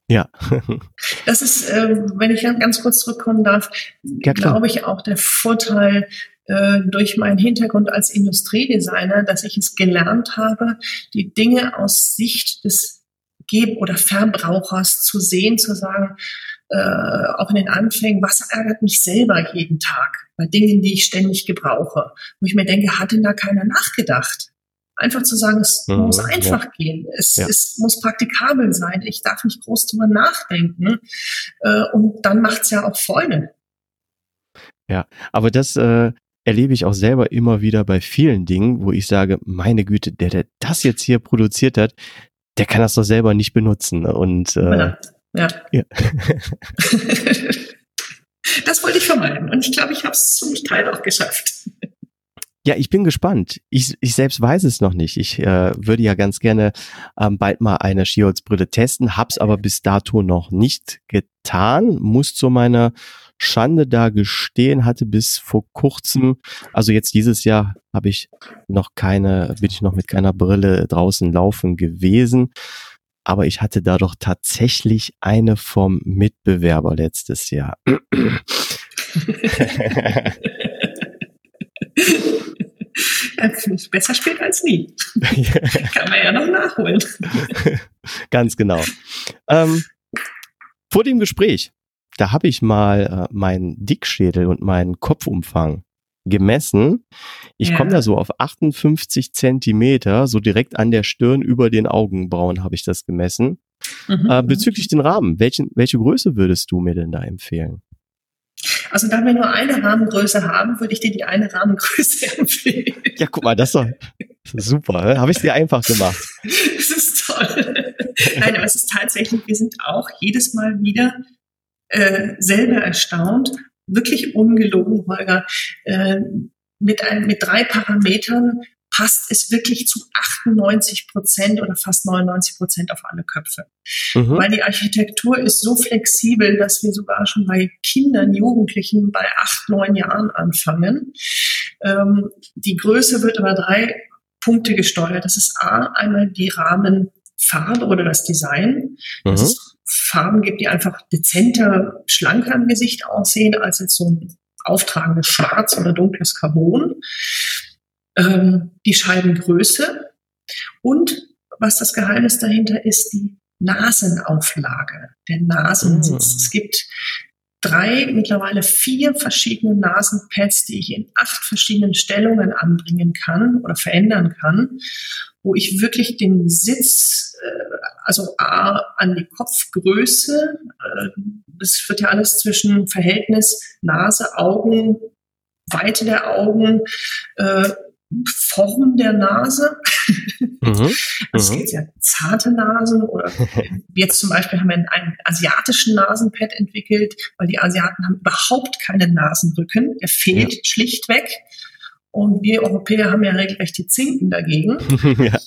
Ja. das ist, äh, wenn ich ganz kurz zurückkommen darf, ja, glaube ich auch der Vorteil äh, durch meinen Hintergrund als Industriedesigner, dass ich es gelernt habe, die Dinge aus Sicht des Geb- oder Verbrauchers zu sehen, zu sagen, äh, auch in den Anfängen, was ärgert mich selber jeden Tag bei Dingen, die ich ständig gebrauche. Wo ich mir denke, hat denn da keiner nachgedacht? Einfach zu sagen, es mhm, muss einfach ja. gehen. Es, ja. es muss praktikabel sein. Ich darf nicht groß drüber nachdenken. Äh, und dann macht's ja auch Freude. Ja, aber das äh, erlebe ich auch selber immer wieder bei vielen Dingen, wo ich sage, meine Güte, der, der das jetzt hier produziert hat, der kann das doch selber nicht benutzen. Und äh, ja. Ja. das wollte ich vermeiden. Und ich glaube, ich habe es zum Teil auch geschafft. Ja, ich bin gespannt. Ich, ich selbst weiß es noch nicht. Ich äh, würde ja ganz gerne ähm, bald mal eine Skiholzbrille testen, hab's aber bis dato noch nicht getan. Muss zu meiner Schande da gestehen, hatte bis vor kurzem, also jetzt dieses Jahr habe ich noch keine, bin ich noch mit keiner Brille draußen laufen gewesen aber ich hatte da doch tatsächlich eine vom Mitbewerber letztes Jahr. Besser spät als nie. Kann man ja noch nachholen. Ganz genau. Ähm, vor dem Gespräch, da habe ich mal äh, meinen Dickschädel und meinen Kopfumfang gemessen. Ich ja. komme da so auf 58 Zentimeter, so direkt an der Stirn über den Augenbrauen habe ich das gemessen. Mhm. Äh, bezüglich den Rahmen, welchen, welche Größe würdest du mir denn da empfehlen? Also da wir nur eine Rahmengröße haben, würde ich dir die eine Rahmengröße empfehlen. Ja, guck mal, das ist doch super. Habe ich dir einfach gemacht. Das ist toll. Nein, aber es ist tatsächlich, wir sind auch jedes Mal wieder äh, selber erstaunt, wirklich ungelogen, Holger, äh, mit, ein, mit drei Parametern passt es wirklich zu 98 Prozent oder fast 99 Prozent auf alle Köpfe. Mhm. Weil die Architektur ist so flexibel, dass wir sogar schon bei Kindern, Jugendlichen bei acht, neun Jahren anfangen. Ähm, die Größe wird über drei Punkte gesteuert. Das ist A, einmal die Rahmenfarbe oder das Design. Das mhm. ist Farben gibt, die einfach dezenter, schlanker im Gesicht aussehen, als jetzt so ein auftragendes Schwarz oder dunkles Carbon. Ähm, die Scheibengröße und was das Geheimnis dahinter ist, die Nasenauflage, der Nasensitz. Mhm. Es gibt drei, mittlerweile vier verschiedene Nasenpads, die ich in acht verschiedenen Stellungen anbringen kann oder verändern kann wo ich wirklich den Sitz, äh, also A, an die Kopfgröße, äh, das wird ja alles zwischen Verhältnis Nase, Augen, Weite der Augen, äh, Form der Nase. Mhm. Also es gibt ja zarte Nasen oder jetzt zum Beispiel haben wir einen asiatischen Nasenpad entwickelt, weil die Asiaten haben überhaupt keinen Nasenrücken. Der fehlt ja. schlichtweg. Und wir Europäer haben ja regelrecht die Zinken dagegen. ja.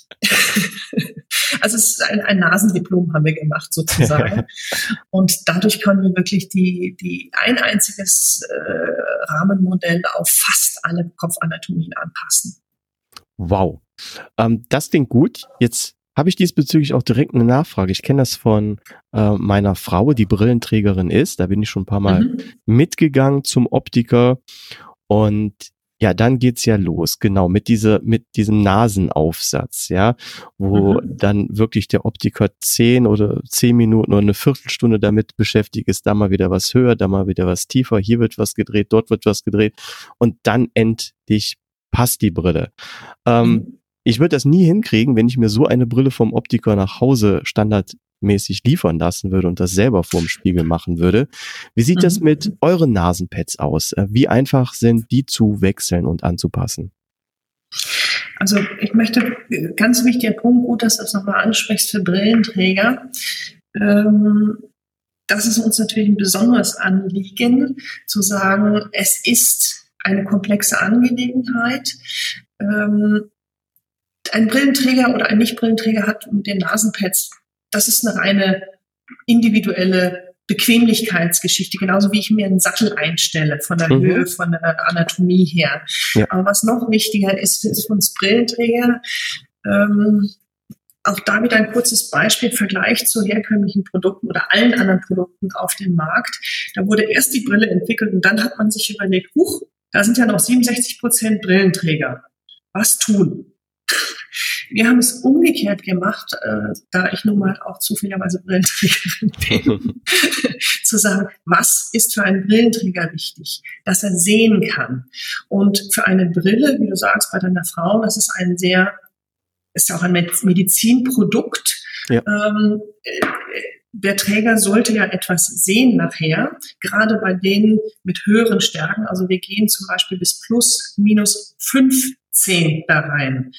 Also es ist ein, ein Nasendiplom haben wir gemacht sozusagen. Und dadurch können wir wirklich die, die ein einziges äh, Rahmenmodell auf fast alle Kopfanatomien anpassen. Wow. Ähm, das klingt gut. Jetzt habe ich diesbezüglich auch direkt eine Nachfrage. Ich kenne das von äh, meiner Frau, die Brillenträgerin ist. Da bin ich schon ein paar Mal mhm. mitgegangen zum Optiker. Und ja, dann geht's ja los, genau, mit dieser, mit diesem Nasenaufsatz, ja, wo mhm. dann wirklich der Optiker zehn oder zehn Minuten oder eine Viertelstunde damit beschäftigt ist, da mal wieder was höher, da mal wieder was tiefer, hier wird was gedreht, dort wird was gedreht und dann endlich passt die Brille. Ähm, mhm. Ich würde das nie hinkriegen, wenn ich mir so eine Brille vom Optiker nach Hause standard mäßig liefern lassen würde und das selber vorm Spiegel machen würde. Wie sieht mhm. das mit euren Nasenpads aus? Äh, wie einfach sind die zu wechseln und anzupassen? Also ich möchte, ganz wichtiger Punkt, gut, dass du das nochmal ansprichst für Brillenträger. Ähm, das ist uns natürlich ein besonderes Anliegen, zu sagen, es ist eine komplexe Angelegenheit. Ähm, ein Brillenträger oder ein Nicht-Brillenträger hat mit den Nasenpads das ist eine reine individuelle Bequemlichkeitsgeschichte, genauso wie ich mir einen Sattel einstelle, von der mhm. Höhe, von der Anatomie her. Ja. Aber was noch wichtiger ist für, für uns Brillenträger, ähm, auch da wieder ein kurzes Beispiel, Vergleich zu herkömmlichen Produkten oder allen anderen Produkten auf dem Markt. Da wurde erst die Brille entwickelt und dann hat man sich überlegt, huch, da sind ja noch 67 Prozent Brillenträger. Was tun? Wir haben es umgekehrt gemacht, äh, da ich nun mal auch zufälligerweise Brillenträgerin bin, zu sagen, was ist für einen Brillenträger wichtig? Dass er sehen kann. Und für eine Brille, wie du sagst, bei deiner Frau, das ist ein sehr, ist ja auch ein Medizinprodukt. Ja. Ähm, äh, der Träger sollte ja etwas sehen nachher, gerade bei denen mit höheren Stärken. Also wir gehen zum Beispiel bis plus, minus 15 da rein.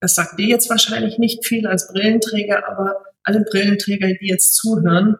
Das sagt dir jetzt wahrscheinlich nicht viel als Brillenträger, aber alle Brillenträger, die jetzt zuhören,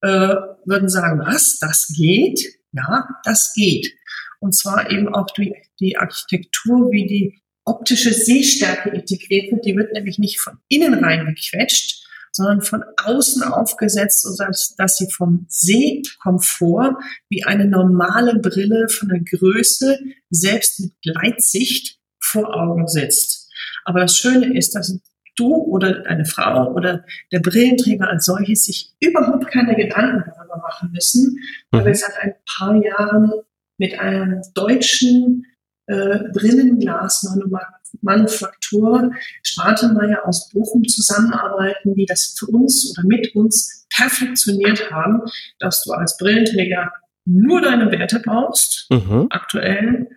äh, würden sagen, was, das geht? Ja, das geht. Und zwar eben auch die, die Architektur, wie die optische Sehstärke integriert wird. Die wird nämlich nicht von innen reingequetscht, sondern von außen aufgesetzt, sodass dass sie vom Sehkomfort wie eine normale Brille von der Größe selbst mit Gleitsicht vor Augen sitzt. Aber das Schöne ist, dass du oder deine Frau oder der Brillenträger als solches sich überhaupt keine Gedanken darüber machen müssen, weil mhm. wir seit ein paar Jahren mit einem deutschen äh, Brillenglasmanufaktur Spatenmeier aus Bochum zusammenarbeiten, die das für uns oder mit uns perfektioniert haben, dass du als Brillenträger nur deine Werte brauchst, mhm. aktuell,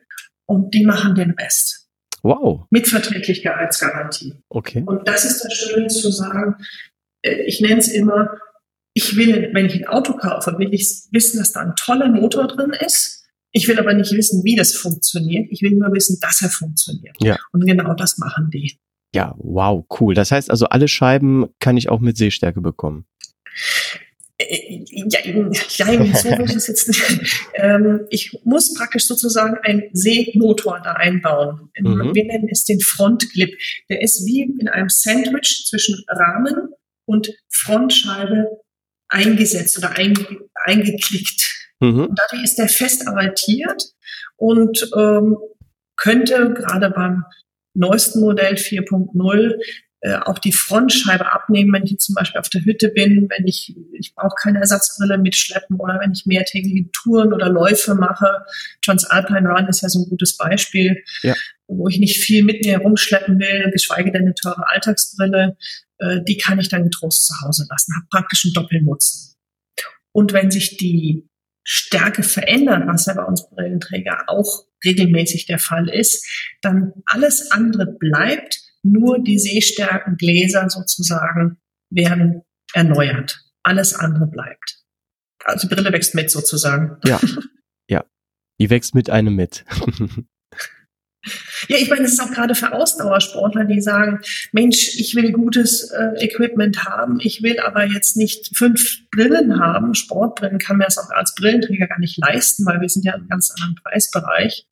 und die machen den Rest. Wow. Mit Verträglichkeitsgarantie. Okay. Und das ist das Schöne zu sagen, äh, ich nenne es immer, ich will, wenn ich ein Auto kaufe, will ich wissen, dass da ein toller Motor drin ist. Ich will aber nicht wissen, wie das funktioniert. Ich will nur wissen, dass er funktioniert. Ja. Und genau das machen die. Ja, wow, cool. Das heißt also, alle Scheiben kann ich auch mit Sehstärke bekommen. Äh, ja, ja, so will ich es jetzt nicht. Ähm, ich muss praktisch sozusagen einen Sehmotor da einbauen. Mhm. Wir nennen es den Frontclip. Der ist wie in einem Sandwich zwischen Rahmen und Frontscheibe eingesetzt oder einge eingeklickt. Mhm. Und dadurch ist der fest arretiert und ähm, könnte gerade beim neuesten Modell 4.0 äh, auch die Frontscheibe abnehmen, wenn ich jetzt zum Beispiel auf der Hütte bin, wenn ich, ich brauche keine Ersatzbrille mitschleppen oder wenn ich mehrtägige Touren oder Läufe mache. Transalpine Run ist ja so ein gutes Beispiel, ja. wo ich nicht viel mit mir herumschleppen will, geschweige denn eine teure Alltagsbrille. Äh, die kann ich dann getrost zu Hause lassen, habe praktisch einen Doppelnutzen. Und wenn sich die Stärke verändert, was ja bei uns Brillenträger auch regelmäßig der Fall ist, dann alles andere bleibt, nur die sehstärken Gläser sozusagen werden erneuert. Alles andere bleibt. Also die Brille wächst mit sozusagen. Ja, ja. Die wächst mit einem mit. Ja, ich meine, es ist auch gerade für Ausdauersportler, die sagen, Mensch, ich will gutes äh, Equipment haben, ich will aber jetzt nicht fünf Brillen haben. Sportbrillen kann mir das auch als Brillenträger gar nicht leisten, weil wir sind ja in einem ganz anderen Preisbereich.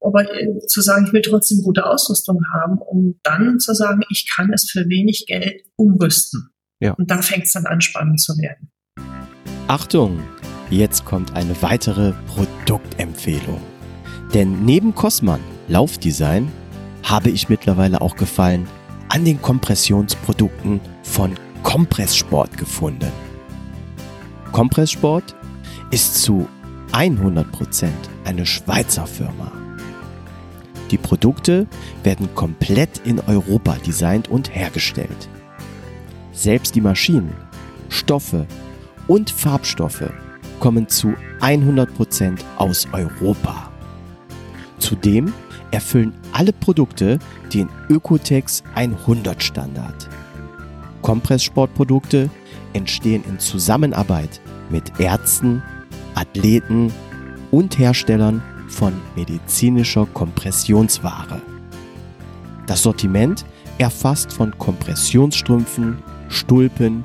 Aber äh, zu sagen, ich will trotzdem gute Ausrüstung haben, um dann zu sagen, ich kann es für wenig Geld umrüsten. Ja. Und da fängt es dann an, spannend zu werden. Achtung, jetzt kommt eine weitere Produktempfehlung. Denn neben Cosman Laufdesign habe ich mittlerweile auch Gefallen an den Kompressionsprodukten von Kompresssport gefunden. Kompresssport ist zu 100% eine Schweizer Firma. Die Produkte werden komplett in Europa designt und hergestellt. Selbst die Maschinen, Stoffe und Farbstoffe kommen zu 100% aus Europa. Zudem erfüllen alle Produkte den Ökotex 100 Standard. Kompresssportprodukte entstehen in Zusammenarbeit mit Ärzten, Athleten und Herstellern von medizinischer Kompressionsware. Das Sortiment erfasst von Kompressionsstrümpfen, Stulpen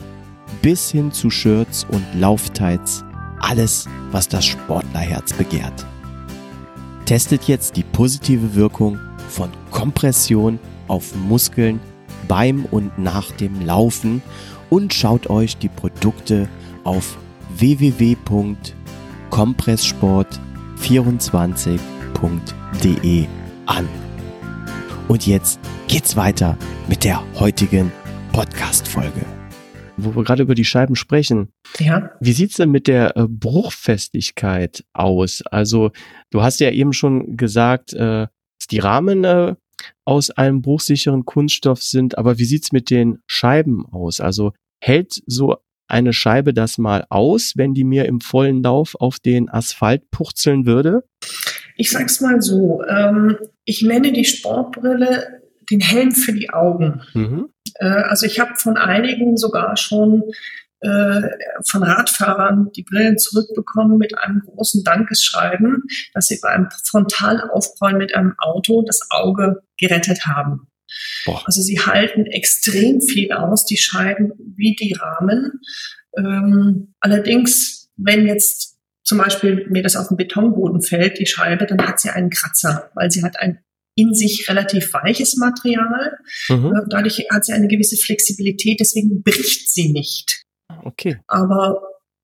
bis hin zu Shirts und Lauftights alles, was das Sportlerherz begehrt. Testet jetzt die positive Wirkung von Kompression auf Muskeln beim und nach dem Laufen und schaut euch die Produkte auf www.kompresssport24.de an. Und jetzt geht's weiter mit der heutigen Podcast-Folge wo wir gerade über die Scheiben sprechen. Ja. Wie sieht's denn mit der äh, Bruchfestigkeit aus? Also du hast ja eben schon gesagt, äh, dass die Rahmen äh, aus einem bruchsicheren Kunststoff sind, aber wie sieht's mit den Scheiben aus? Also hält so eine Scheibe das mal aus, wenn die mir im vollen Lauf auf den Asphalt purzeln würde? Ich sag's mal so, ähm, ich nenne die Sportbrille den Helm für die Augen. Mhm. Äh, also ich habe von einigen sogar schon äh, von Radfahrern die Brillen zurückbekommen mit einem großen Dankeschreiben, dass sie beim Frontalaufprall mit einem Auto das Auge gerettet haben. Boah. Also sie halten extrem viel aus, die Scheiben wie die Rahmen. Ähm, allerdings, wenn jetzt zum Beispiel mir das auf den Betonboden fällt, die Scheibe, dann hat sie einen Kratzer, weil sie hat ein in sich relativ weiches Material. Mhm. Äh, dadurch hat sie eine gewisse Flexibilität, deswegen bricht sie nicht. Okay. Aber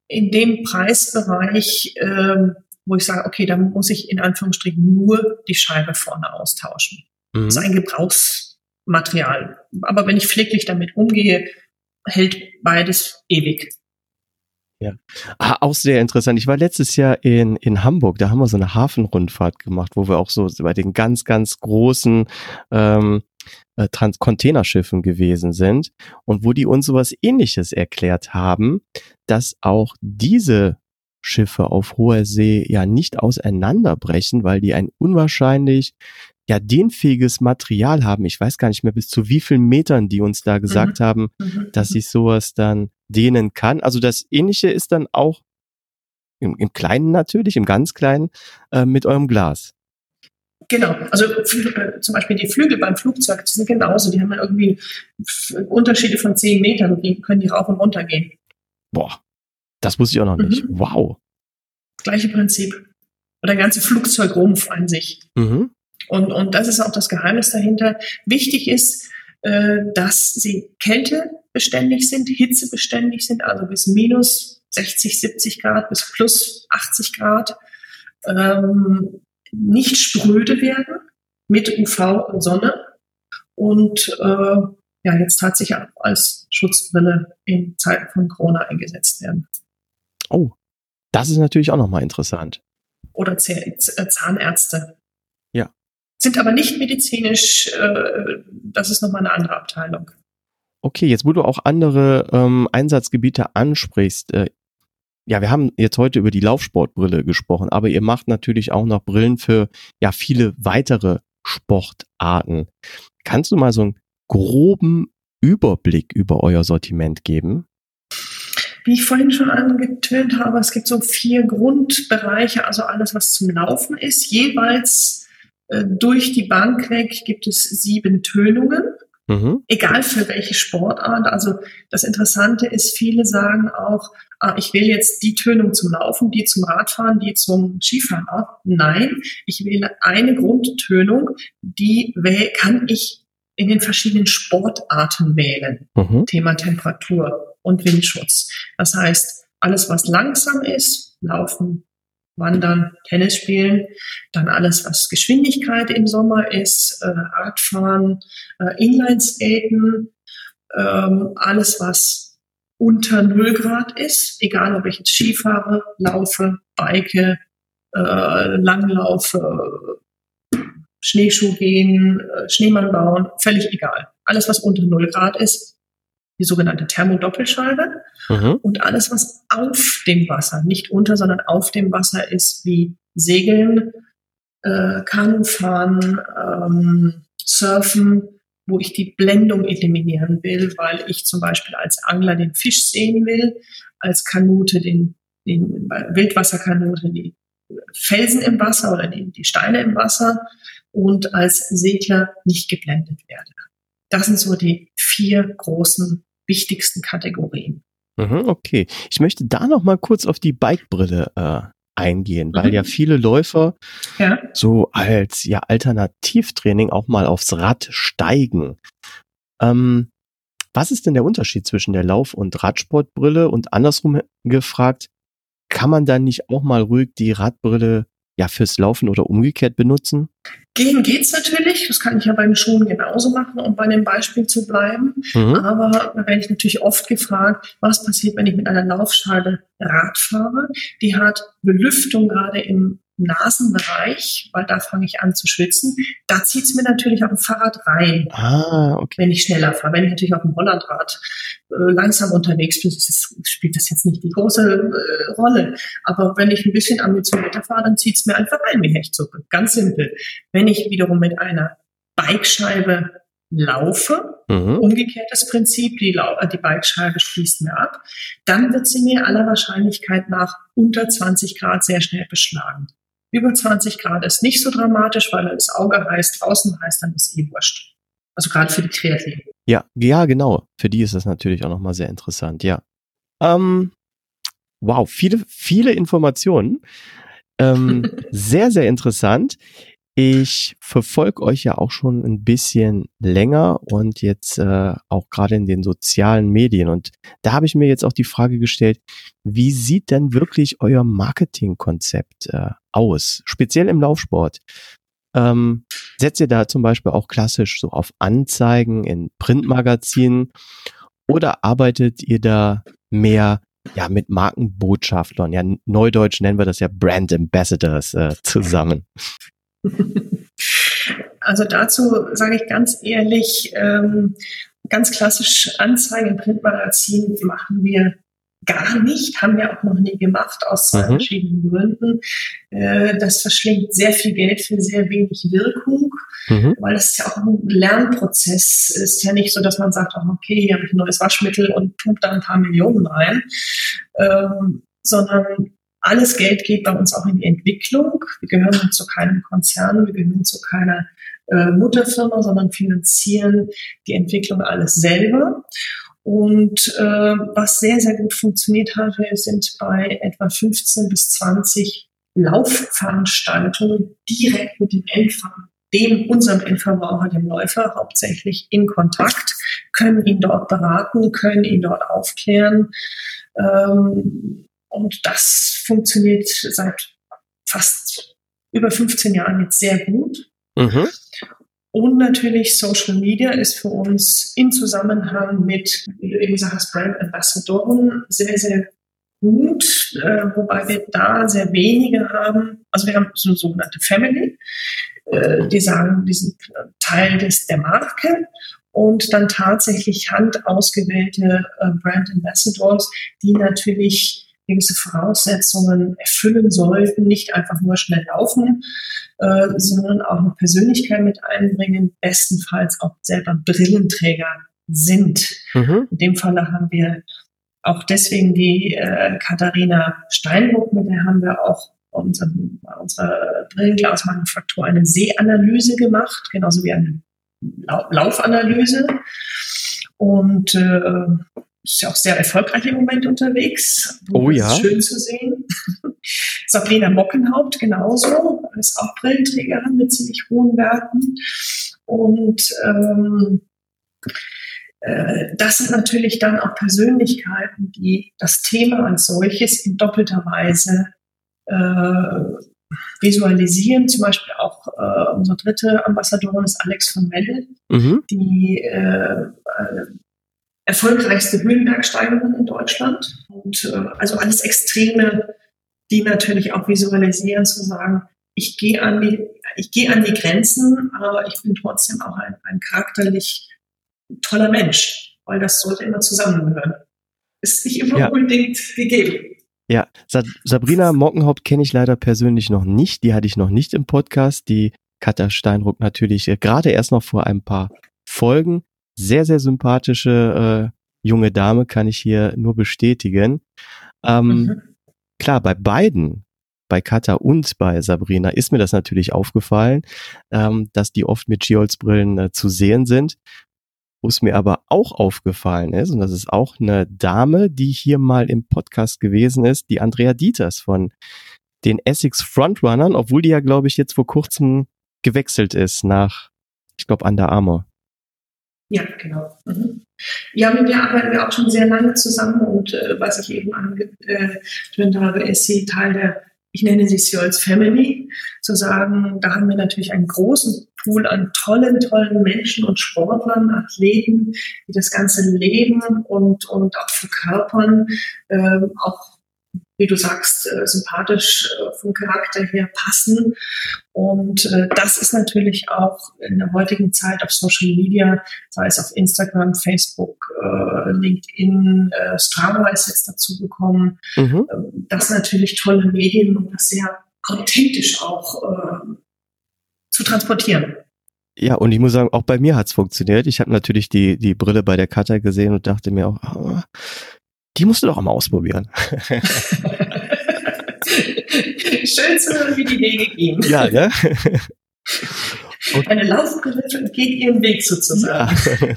in dem Preisbereich, ähm, wo ich sage, okay, da muss ich in Anführungsstrichen nur die Scheibe vorne austauschen. Mhm. Das ist ein Gebrauchsmaterial. Aber wenn ich pfleglich damit umgehe, hält beides ewig. Ja. Ah, auch sehr interessant. Ich war letztes Jahr in, in Hamburg, da haben wir so eine Hafenrundfahrt gemacht, wo wir auch so bei den ganz, ganz großen ähm, äh, Trans Containerschiffen gewesen sind und wo die uns sowas ähnliches erklärt haben, dass auch diese Schiffe auf hoher See ja nicht auseinanderbrechen, weil die ein unwahrscheinlich ja dehnfähiges Material haben. Ich weiß gar nicht mehr bis zu wie vielen Metern die uns da gesagt mhm. haben, mhm. dass sich sowas dann dehnen kann. Also das Ähnliche ist dann auch im, im Kleinen natürlich, im ganz Kleinen, äh, mit eurem Glas. Genau, also äh, zum Beispiel die Flügel beim Flugzeug, die sind genauso, die haben ja irgendwie Unterschiede von zehn Metern, die können die rauf und runter gehen. Boah, das wusste ich auch noch mhm. nicht. Wow. Gleiche Prinzip. Oder der ganze Flugzeugrumpf an sich. Mhm. Und, und das ist auch das Geheimnis dahinter. Wichtig ist, dass sie kältebeständig sind, hitzebeständig sind, also bis minus 60, 70 Grad bis plus 80 Grad, ähm, nicht spröde werden mit UV und Sonne und äh, ja, jetzt tatsächlich als Schutzbrille in Zeiten von Corona eingesetzt werden. Oh, das ist natürlich auch nochmal interessant. Oder Zahnärzte sind aber nicht medizinisch, äh, das ist nochmal eine andere Abteilung. Okay, jetzt wo du auch andere ähm, Einsatzgebiete ansprichst, äh, ja, wir haben jetzt heute über die Laufsportbrille gesprochen, aber ihr macht natürlich auch noch Brillen für ja viele weitere Sportarten. Kannst du mal so einen groben Überblick über euer Sortiment geben? Wie ich vorhin schon angetönt habe, es gibt so vier Grundbereiche, also alles, was zum Laufen ist, jeweils durch die Bank weg gibt es sieben Tönungen. Mhm. Egal für welche Sportart. Also das Interessante ist, viele sagen auch, ah, ich will jetzt die Tönung zum Laufen, die zum Radfahren, die zum Skifahren. Nein, ich wähle eine Grundtönung, die kann ich in den verschiedenen Sportarten wählen. Mhm. Thema Temperatur und Windschutz. Das heißt, alles, was langsam ist, Laufen, Wandern, Tennis spielen, dann alles, was Geschwindigkeit im Sommer ist, äh, Radfahren, äh, Inlineskaten, ähm, alles, was unter 0 Grad ist, egal ob ich jetzt Skifahre, laufe, bike, äh, langlaufe, Schneeschuh gehen, äh, Schneemann bauen, völlig egal. Alles, was unter 0 Grad ist, die sogenannte Thermodoppelscheibe. Mhm. Und alles, was auf dem Wasser, nicht unter, sondern auf dem Wasser ist, wie Segeln, äh, Kanufahren, ähm, Surfen, wo ich die Blendung eliminieren will, weil ich zum Beispiel als Angler den Fisch sehen will, als Kanute den, den Wildwasserkanute die Felsen im Wasser oder die, die Steine im Wasser und als Segler nicht geblendet werde. Das sind so die vier großen wichtigsten Kategorien. Mhm, okay, ich möchte da noch mal kurz auf die Bikebrille äh, eingehen, mhm. weil ja viele Läufer ja. so als ja Alternativtraining auch mal aufs Rad steigen. Ähm, was ist denn der Unterschied zwischen der Lauf- und Radsportbrille? Und andersrum gefragt, kann man dann nicht auch mal ruhig die Radbrille ja fürs Laufen oder umgekehrt benutzen? Gehen geht's natürlich, das kann ich ja beim Schuhen genauso machen, um bei dem Beispiel zu bleiben. Mhm. Aber da werde ich natürlich oft gefragt, was passiert, wenn ich mit einer Laufschale Rad fahre? Die hat Belüftung gerade im Nasenbereich, weil da fange ich an zu schwitzen. Da zieht es mir natürlich auf dem Fahrrad rein, ah, okay. wenn ich schneller fahre. Wenn ich natürlich auf dem Hollandrad äh, langsam unterwegs bin, das, spielt das jetzt nicht die große äh, Rolle. Aber wenn ich ein bisschen ambitionierter fahre, dann zieht es mir einfach rein wie Hechtsuppe. Ganz simpel. Wenn ich wiederum mit einer Bikescheibe laufe, mhm. umgekehrtes Prinzip, die, äh, die Bikescheibe schließt mir ab, dann wird sie mir aller Wahrscheinlichkeit nach unter 20 Grad sehr schnell beschlagen. Über 20 Grad ist nicht so dramatisch, weil das Auge heißt, draußen heißt, dann ist eh wurscht. Also gerade für die Triathleten. Ja, ja, genau. Für die ist das natürlich auch nochmal sehr interessant, ja. Ähm, wow, viele, viele Informationen. Ähm, sehr, sehr interessant. Ich verfolge euch ja auch schon ein bisschen länger und jetzt äh, auch gerade in den sozialen Medien. Und da habe ich mir jetzt auch die Frage gestellt, wie sieht denn wirklich euer Marketingkonzept äh, aus, speziell im Laufsport? Ähm, setzt ihr da zum Beispiel auch klassisch so auf Anzeigen in Printmagazinen oder arbeitet ihr da mehr ja mit Markenbotschaftlern, ja neudeutsch nennen wir das ja Brand Ambassadors äh, zusammen? Also dazu sage ich ganz ehrlich, ähm, ganz klassisch Anzeigen im Printmagazin machen wir gar nicht, haben wir auch noch nie gemacht, aus zwei mhm. verschiedenen Gründen. Äh, das verschlingt sehr viel Geld für sehr wenig Wirkung, mhm. weil es ja auch ein Lernprozess ist. ja nicht so, dass man sagt, oh, okay, hier habe ich ein neues Waschmittel und pumpt da ein paar Millionen rein, ähm, sondern alles Geld geht bei uns auch in die Entwicklung. Wir gehören zu keinem Konzern, wir gehören zu keiner äh, Mutterfirma, sondern finanzieren die Entwicklung alles selber. Und äh, was sehr, sehr gut funktioniert hat, wir sind bei etwa 15 bis 20 Laufveranstaltungen direkt mit dem Endverbraucher, dem unserem Endverbraucher, dem Läufer, hauptsächlich in Kontakt, können ihn dort beraten, können ihn dort aufklären. Ähm, und das funktioniert seit fast über 15 Jahren jetzt sehr gut. Mhm. Und natürlich Social Media ist für uns in Zusammenhang mit, wie du eben sagst, Brand Ambassadoren sehr, sehr gut, äh, wobei wir da sehr wenige haben. Also wir haben so eine sogenannte Family, äh, die sagen, die sind Teil des, der Marke und dann tatsächlich handausgewählte äh, Brand Ambassadors, die natürlich gewisse Voraussetzungen erfüllen sollten, nicht einfach nur schnell laufen, äh, sondern auch eine Persönlichkeit mit einbringen, bestenfalls auch selber Brillenträger sind. Mhm. In dem Falle haben wir auch deswegen die äh, Katharina Steinbuck, mit der haben wir auch unser, unserer Brillenglasmanufaktur eine Sehanalyse gemacht, genauso wie eine Laufanalyse. Und äh, ist ja auch sehr erfolgreich im Moment unterwegs. Oh ja. Schön zu sehen. Sabrina Mockenhaupt genauso, ist auch Brillenträgerin mit ziemlich hohen Werten. Und ähm, äh, das sind natürlich dann auch Persönlichkeiten, die das Thema als solches in doppelter Weise äh, visualisieren. Zum Beispiel auch äh, unsere dritte Ambassadorin ist Alex von Melle, mhm. die äh, äh, erfolgreichste Höhenbergsteigerin in Deutschland. Und äh, also alles Extreme, die natürlich auch visualisieren, zu sagen, ich gehe an die, ich gehe an die Grenzen, aber ich bin trotzdem auch ein, ein charakterlich toller Mensch, weil das sollte immer zusammengehören. Ist nicht immer ja. unbedingt gegeben. Ja, Sa Sabrina Mockenhaupt kenne ich leider persönlich noch nicht. Die hatte ich noch nicht im Podcast. Die Katja Steinruck natürlich äh, gerade erst noch vor ein paar Folgen. Sehr, sehr sympathische äh, junge Dame kann ich hier nur bestätigen. Ähm, mhm. Klar, bei beiden, bei Katja und bei Sabrina, ist mir das natürlich aufgefallen, ähm, dass die oft mit Skiholzbrillen äh, zu sehen sind. Wo es mir aber auch aufgefallen ist, und das ist auch eine Dame, die hier mal im Podcast gewesen ist, die Andrea Dieters von den Essex Frontrunnern, obwohl die ja, glaube ich, jetzt vor kurzem gewechselt ist nach, ich glaube, Under Armour. Ja, genau. Mhm. Ja, mit der arbeiten wir auch schon sehr lange zusammen und äh, was ich eben angetönt habe, ist sie Teil der ich nenne sie Seoul's Family, zu sagen, da haben wir natürlich einen großen Pool an tollen, tollen Menschen und Sportlern, Athleten, die das ganze leben und, und auch verkörpern, ähm, auch wie du sagst, äh, sympathisch äh, vom Charakter her passen. Und äh, das ist natürlich auch in der heutigen Zeit auf Social Media, sei es auf Instagram, Facebook, äh, LinkedIn, äh, Strava ist jetzt dazu gekommen. Mhm. Ähm, das natürlich tolle Medien, um das sehr authentisch auch äh, zu transportieren. Ja, und ich muss sagen, auch bei mir hat's funktioniert. Ich habe natürlich die, die Brille bei der Cutter gesehen und dachte mir auch, oh, die musst du doch mal ausprobieren. Schön zu hören, wie die Wege gehen. Ja, ja. Und Eine Laufbrille geht ihren Weg sozusagen. Ja.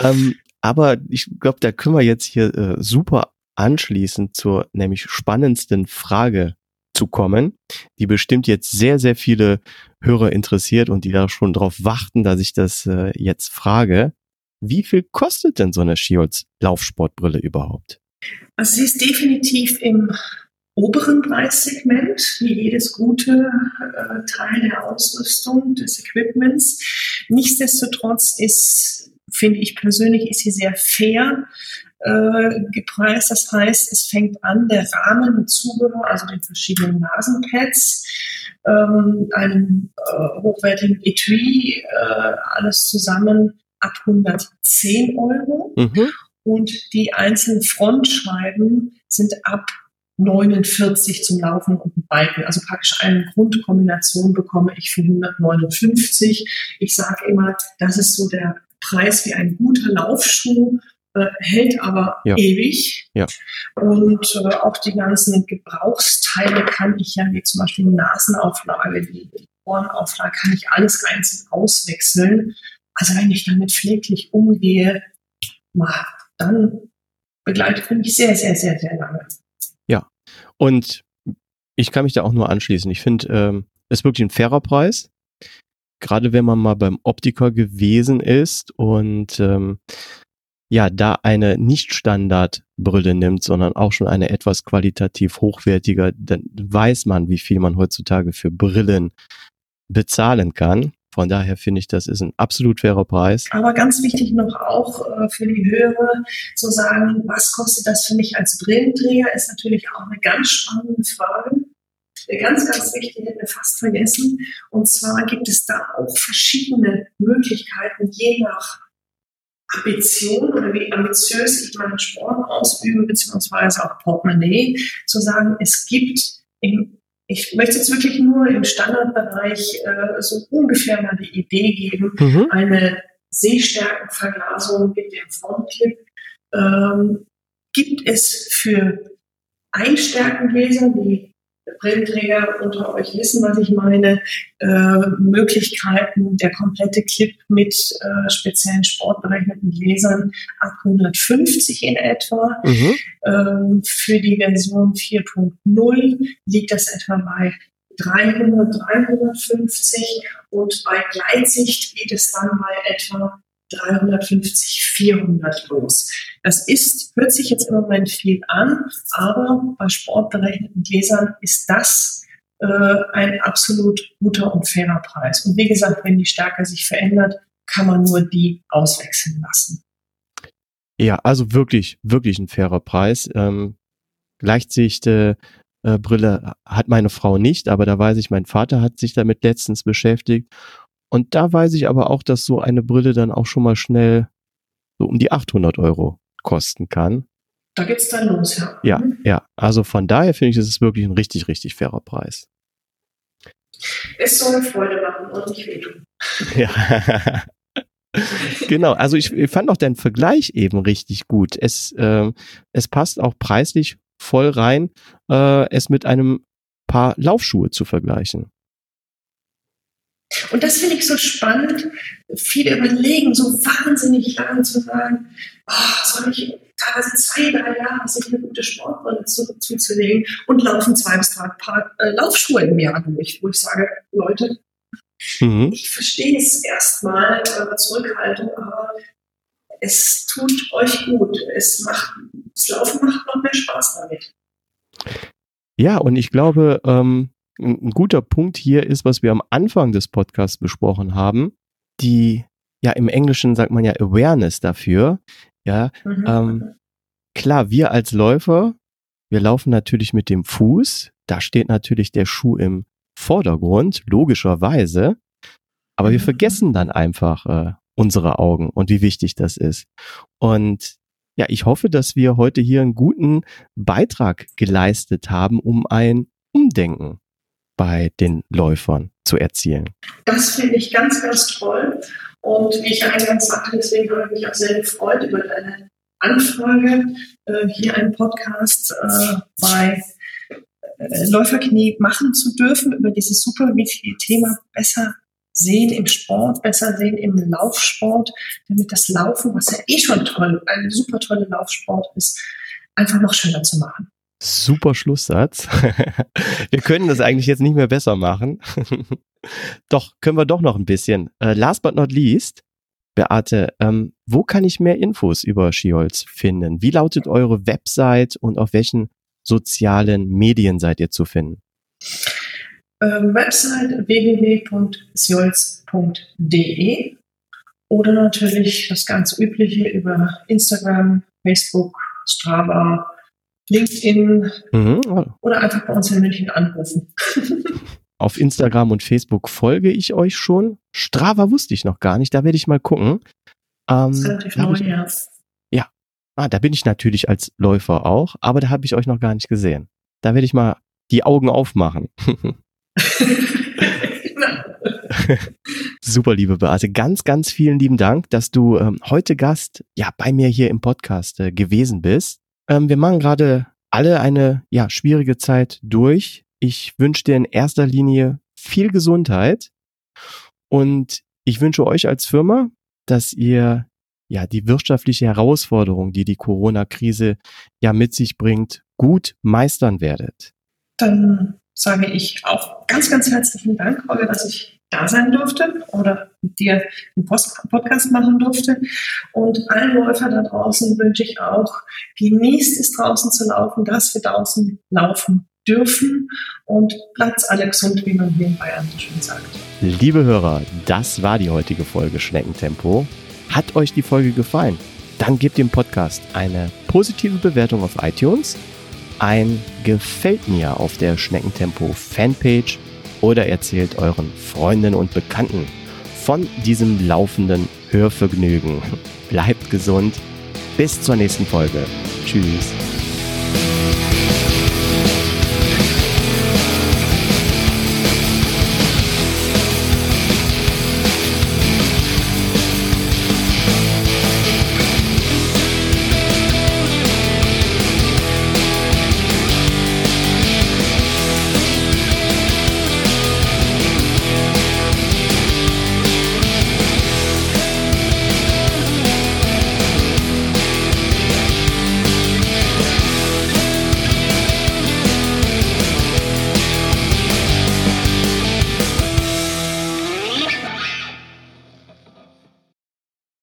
ähm, aber ich glaube, da können wir jetzt hier äh, super anschließen zur nämlich spannendsten Frage zu kommen, die bestimmt jetzt sehr, sehr viele Hörer interessiert und die da schon drauf warten, dass ich das äh, jetzt frage. Wie viel kostet denn so eine Shields Laufsportbrille überhaupt? Also sie ist definitiv im oberen Preissegment, wie jedes gute äh, Teil der Ausrüstung, des Equipments. Nichtsdestotrotz ist, finde ich persönlich, ist sie sehr fair äh, gepreist. Das heißt, es fängt an, der Rahmen mit Zubehör, also den verschiedenen Nasenpads, ähm, einem äh, hochwertigen Etui, äh, alles zusammen ab 110 Euro. Mhm. Und die einzelnen Frontscheiben sind ab 49 zum Laufen und Biken. Also praktisch eine Grundkombination bekomme ich für 159. Ich sage immer, das ist so der Preis wie ein guter Laufschuh, äh, hält aber ja. ewig. Ja. Und äh, auch die ganzen Gebrauchsteile kann ich ja, wie zum Beispiel die Nasenauflage, die, die Ohrenauflage, kann ich alles einzeln auswechseln. Also wenn ich damit pfleglich umgehe, dann begleitet mich sehr, sehr, sehr, sehr lange. Ja, und ich kann mich da auch nur anschließen. Ich finde, ähm, es ist wirklich ein fairer Preis. Gerade wenn man mal beim Optiker gewesen ist und ähm, ja, da eine Nicht-Standard-Brille nimmt, sondern auch schon eine etwas qualitativ hochwertiger, dann weiß man, wie viel man heutzutage für Brillen bezahlen kann. Von daher finde ich, das ist ein absolut fairer Preis. Aber ganz wichtig noch auch äh, für die Hörer zu sagen, was kostet das für mich als Brillenträger, ist natürlich auch eine ganz spannende Frage. Ganz, ganz wichtig, hätten wir fast vergessen. Und zwar gibt es da auch verschiedene Möglichkeiten, je nach Ambition oder wie ambitiös ich meinen Sport ausübe, beziehungsweise auch Portemonnaie, zu sagen, es gibt im ich möchte jetzt wirklich nur im Standardbereich äh, so ungefähr mal die Idee geben, mhm. eine Sehstärkenverglasung mit dem Frontclip ähm, gibt es für Einstärkengläser, die Brillenträger unter euch wissen, was ich meine, äh, Möglichkeiten, der komplette Clip mit äh, speziellen sportberechneten Gläsern ab 150 in etwa. Mhm. Ähm, für die Version 4.0 liegt das etwa bei 300, 350 und bei Gleitsicht geht es dann bei etwa 350, 400 los. Das ist, hört sich jetzt im Moment viel an, aber bei sportberechneten Gläsern ist das äh, ein absolut guter und fairer Preis. Und wie gesagt, wenn die Stärke sich verändert, kann man nur die auswechseln lassen. Ja, also wirklich, wirklich ein fairer Preis. Ähm, Gleitsicht äh, äh, Brille hat meine Frau nicht, aber da weiß ich, mein Vater hat sich damit letztens beschäftigt und da weiß ich aber auch, dass so eine Brille dann auch schon mal schnell so um die 800 Euro kosten kann. Da geht's dann los, ja. Ja, mhm. ja. Also von daher finde ich, es ist wirklich ein richtig, richtig fairer Preis. Es soll Freude machen und nicht wehtun. Ja. genau, also ich, ich, fand auch deinen Vergleich eben richtig gut. Es, äh, es passt auch preislich voll rein, äh, es mit einem Paar Laufschuhe zu vergleichen. Und das finde ich so spannend. Viele überlegen so wahnsinnig lange zu sagen, oh, soll ich teilweise zwei, drei Jahre sich eine gute Sportbrille zu, zuzulegen und laufen zwei bis drei Paar äh, Laufschuhe im Jahr durch, wo ich sage, Leute, mhm. ich verstehe es erstmal, eure Zurückhaltung, aber es tut euch gut. Es macht, das Laufen macht noch mehr Spaß damit. Ja, und ich glaube, ähm, ein guter Punkt hier ist, was wir am Anfang des Podcasts besprochen haben, die, ja, im Englischen sagt man ja Awareness dafür. Ja, mhm. ähm, klar, wir als Läufer, wir laufen natürlich mit dem Fuß. Da steht natürlich der Schuh im Vordergrund, logischerweise. Aber wir mhm. vergessen dann einfach äh, unsere Augen und wie wichtig das ist. Und ja, ich hoffe, dass wir heute hier einen guten Beitrag geleistet haben, um ein Umdenken bei den Läufern zu erzielen. Das finde ich ganz, ganz toll. Und wie ich eingangs sagte, deswegen habe ich mich auch sehr gefreut über deine Anfrage, äh, hier einen Podcast äh, bei äh, Läuferknie machen zu dürfen, über dieses super wichtige Thema besser sehen im Sport, besser sehen im Laufsport, damit das Laufen, was ja eh schon toll, ein super toller Laufsport ist, einfach noch schöner zu machen. Super Schlusssatz. wir können das eigentlich jetzt nicht mehr besser machen. doch, können wir doch noch ein bisschen. Äh, last but not least, Beate, ähm, wo kann ich mehr Infos über Skiholz finden? Wie lautet eure Website und auf welchen sozialen Medien seid ihr zu finden? Ähm, Website www.sjolz.de oder natürlich das ganz übliche über Instagram, Facebook, Strava, LinkedIn mhm. oder einfach bei uns in München anrufen. Auf Instagram und Facebook folge ich euch schon. Strava wusste ich noch gar nicht, da werde ich mal gucken. Ähm, das ist relativ neu, ja. Ja, ah, da bin ich natürlich als Läufer auch, aber da habe ich euch noch gar nicht gesehen. Da werde ich mal die Augen aufmachen. Super, liebe Beate. Ganz, ganz vielen lieben Dank, dass du ähm, heute Gast ja bei mir hier im Podcast äh, gewesen bist. Ähm, wir machen gerade alle eine ja, schwierige Zeit durch. Ich wünsche dir in erster Linie viel Gesundheit und ich wünsche euch als Firma, dass ihr ja die wirtschaftliche Herausforderung, die die Corona-Krise ja mit sich bringt, gut meistern werdet. Dann sage ich auch ganz, ganz herzlichen Dank, Holger, dass ich da sein durfte oder mit dir einen Podcast machen durfte. Und allen Läufer da draußen wünsche ich auch, genießt es draußen zu laufen, dass wir draußen laufen dürfen und bleibt alle gesund, wie man hier in Bayern schön sagt. Liebe Hörer, das war die heutige Folge Schneckentempo. Hat euch die Folge gefallen? Dann gebt dem Podcast eine positive Bewertung auf iTunes, ein Gefällt mir auf der Schneckentempo Fanpage oder erzählt euren Freunden und Bekannten von diesem laufenden Hörvergnügen. Bleibt gesund. Bis zur nächsten Folge. Tschüss.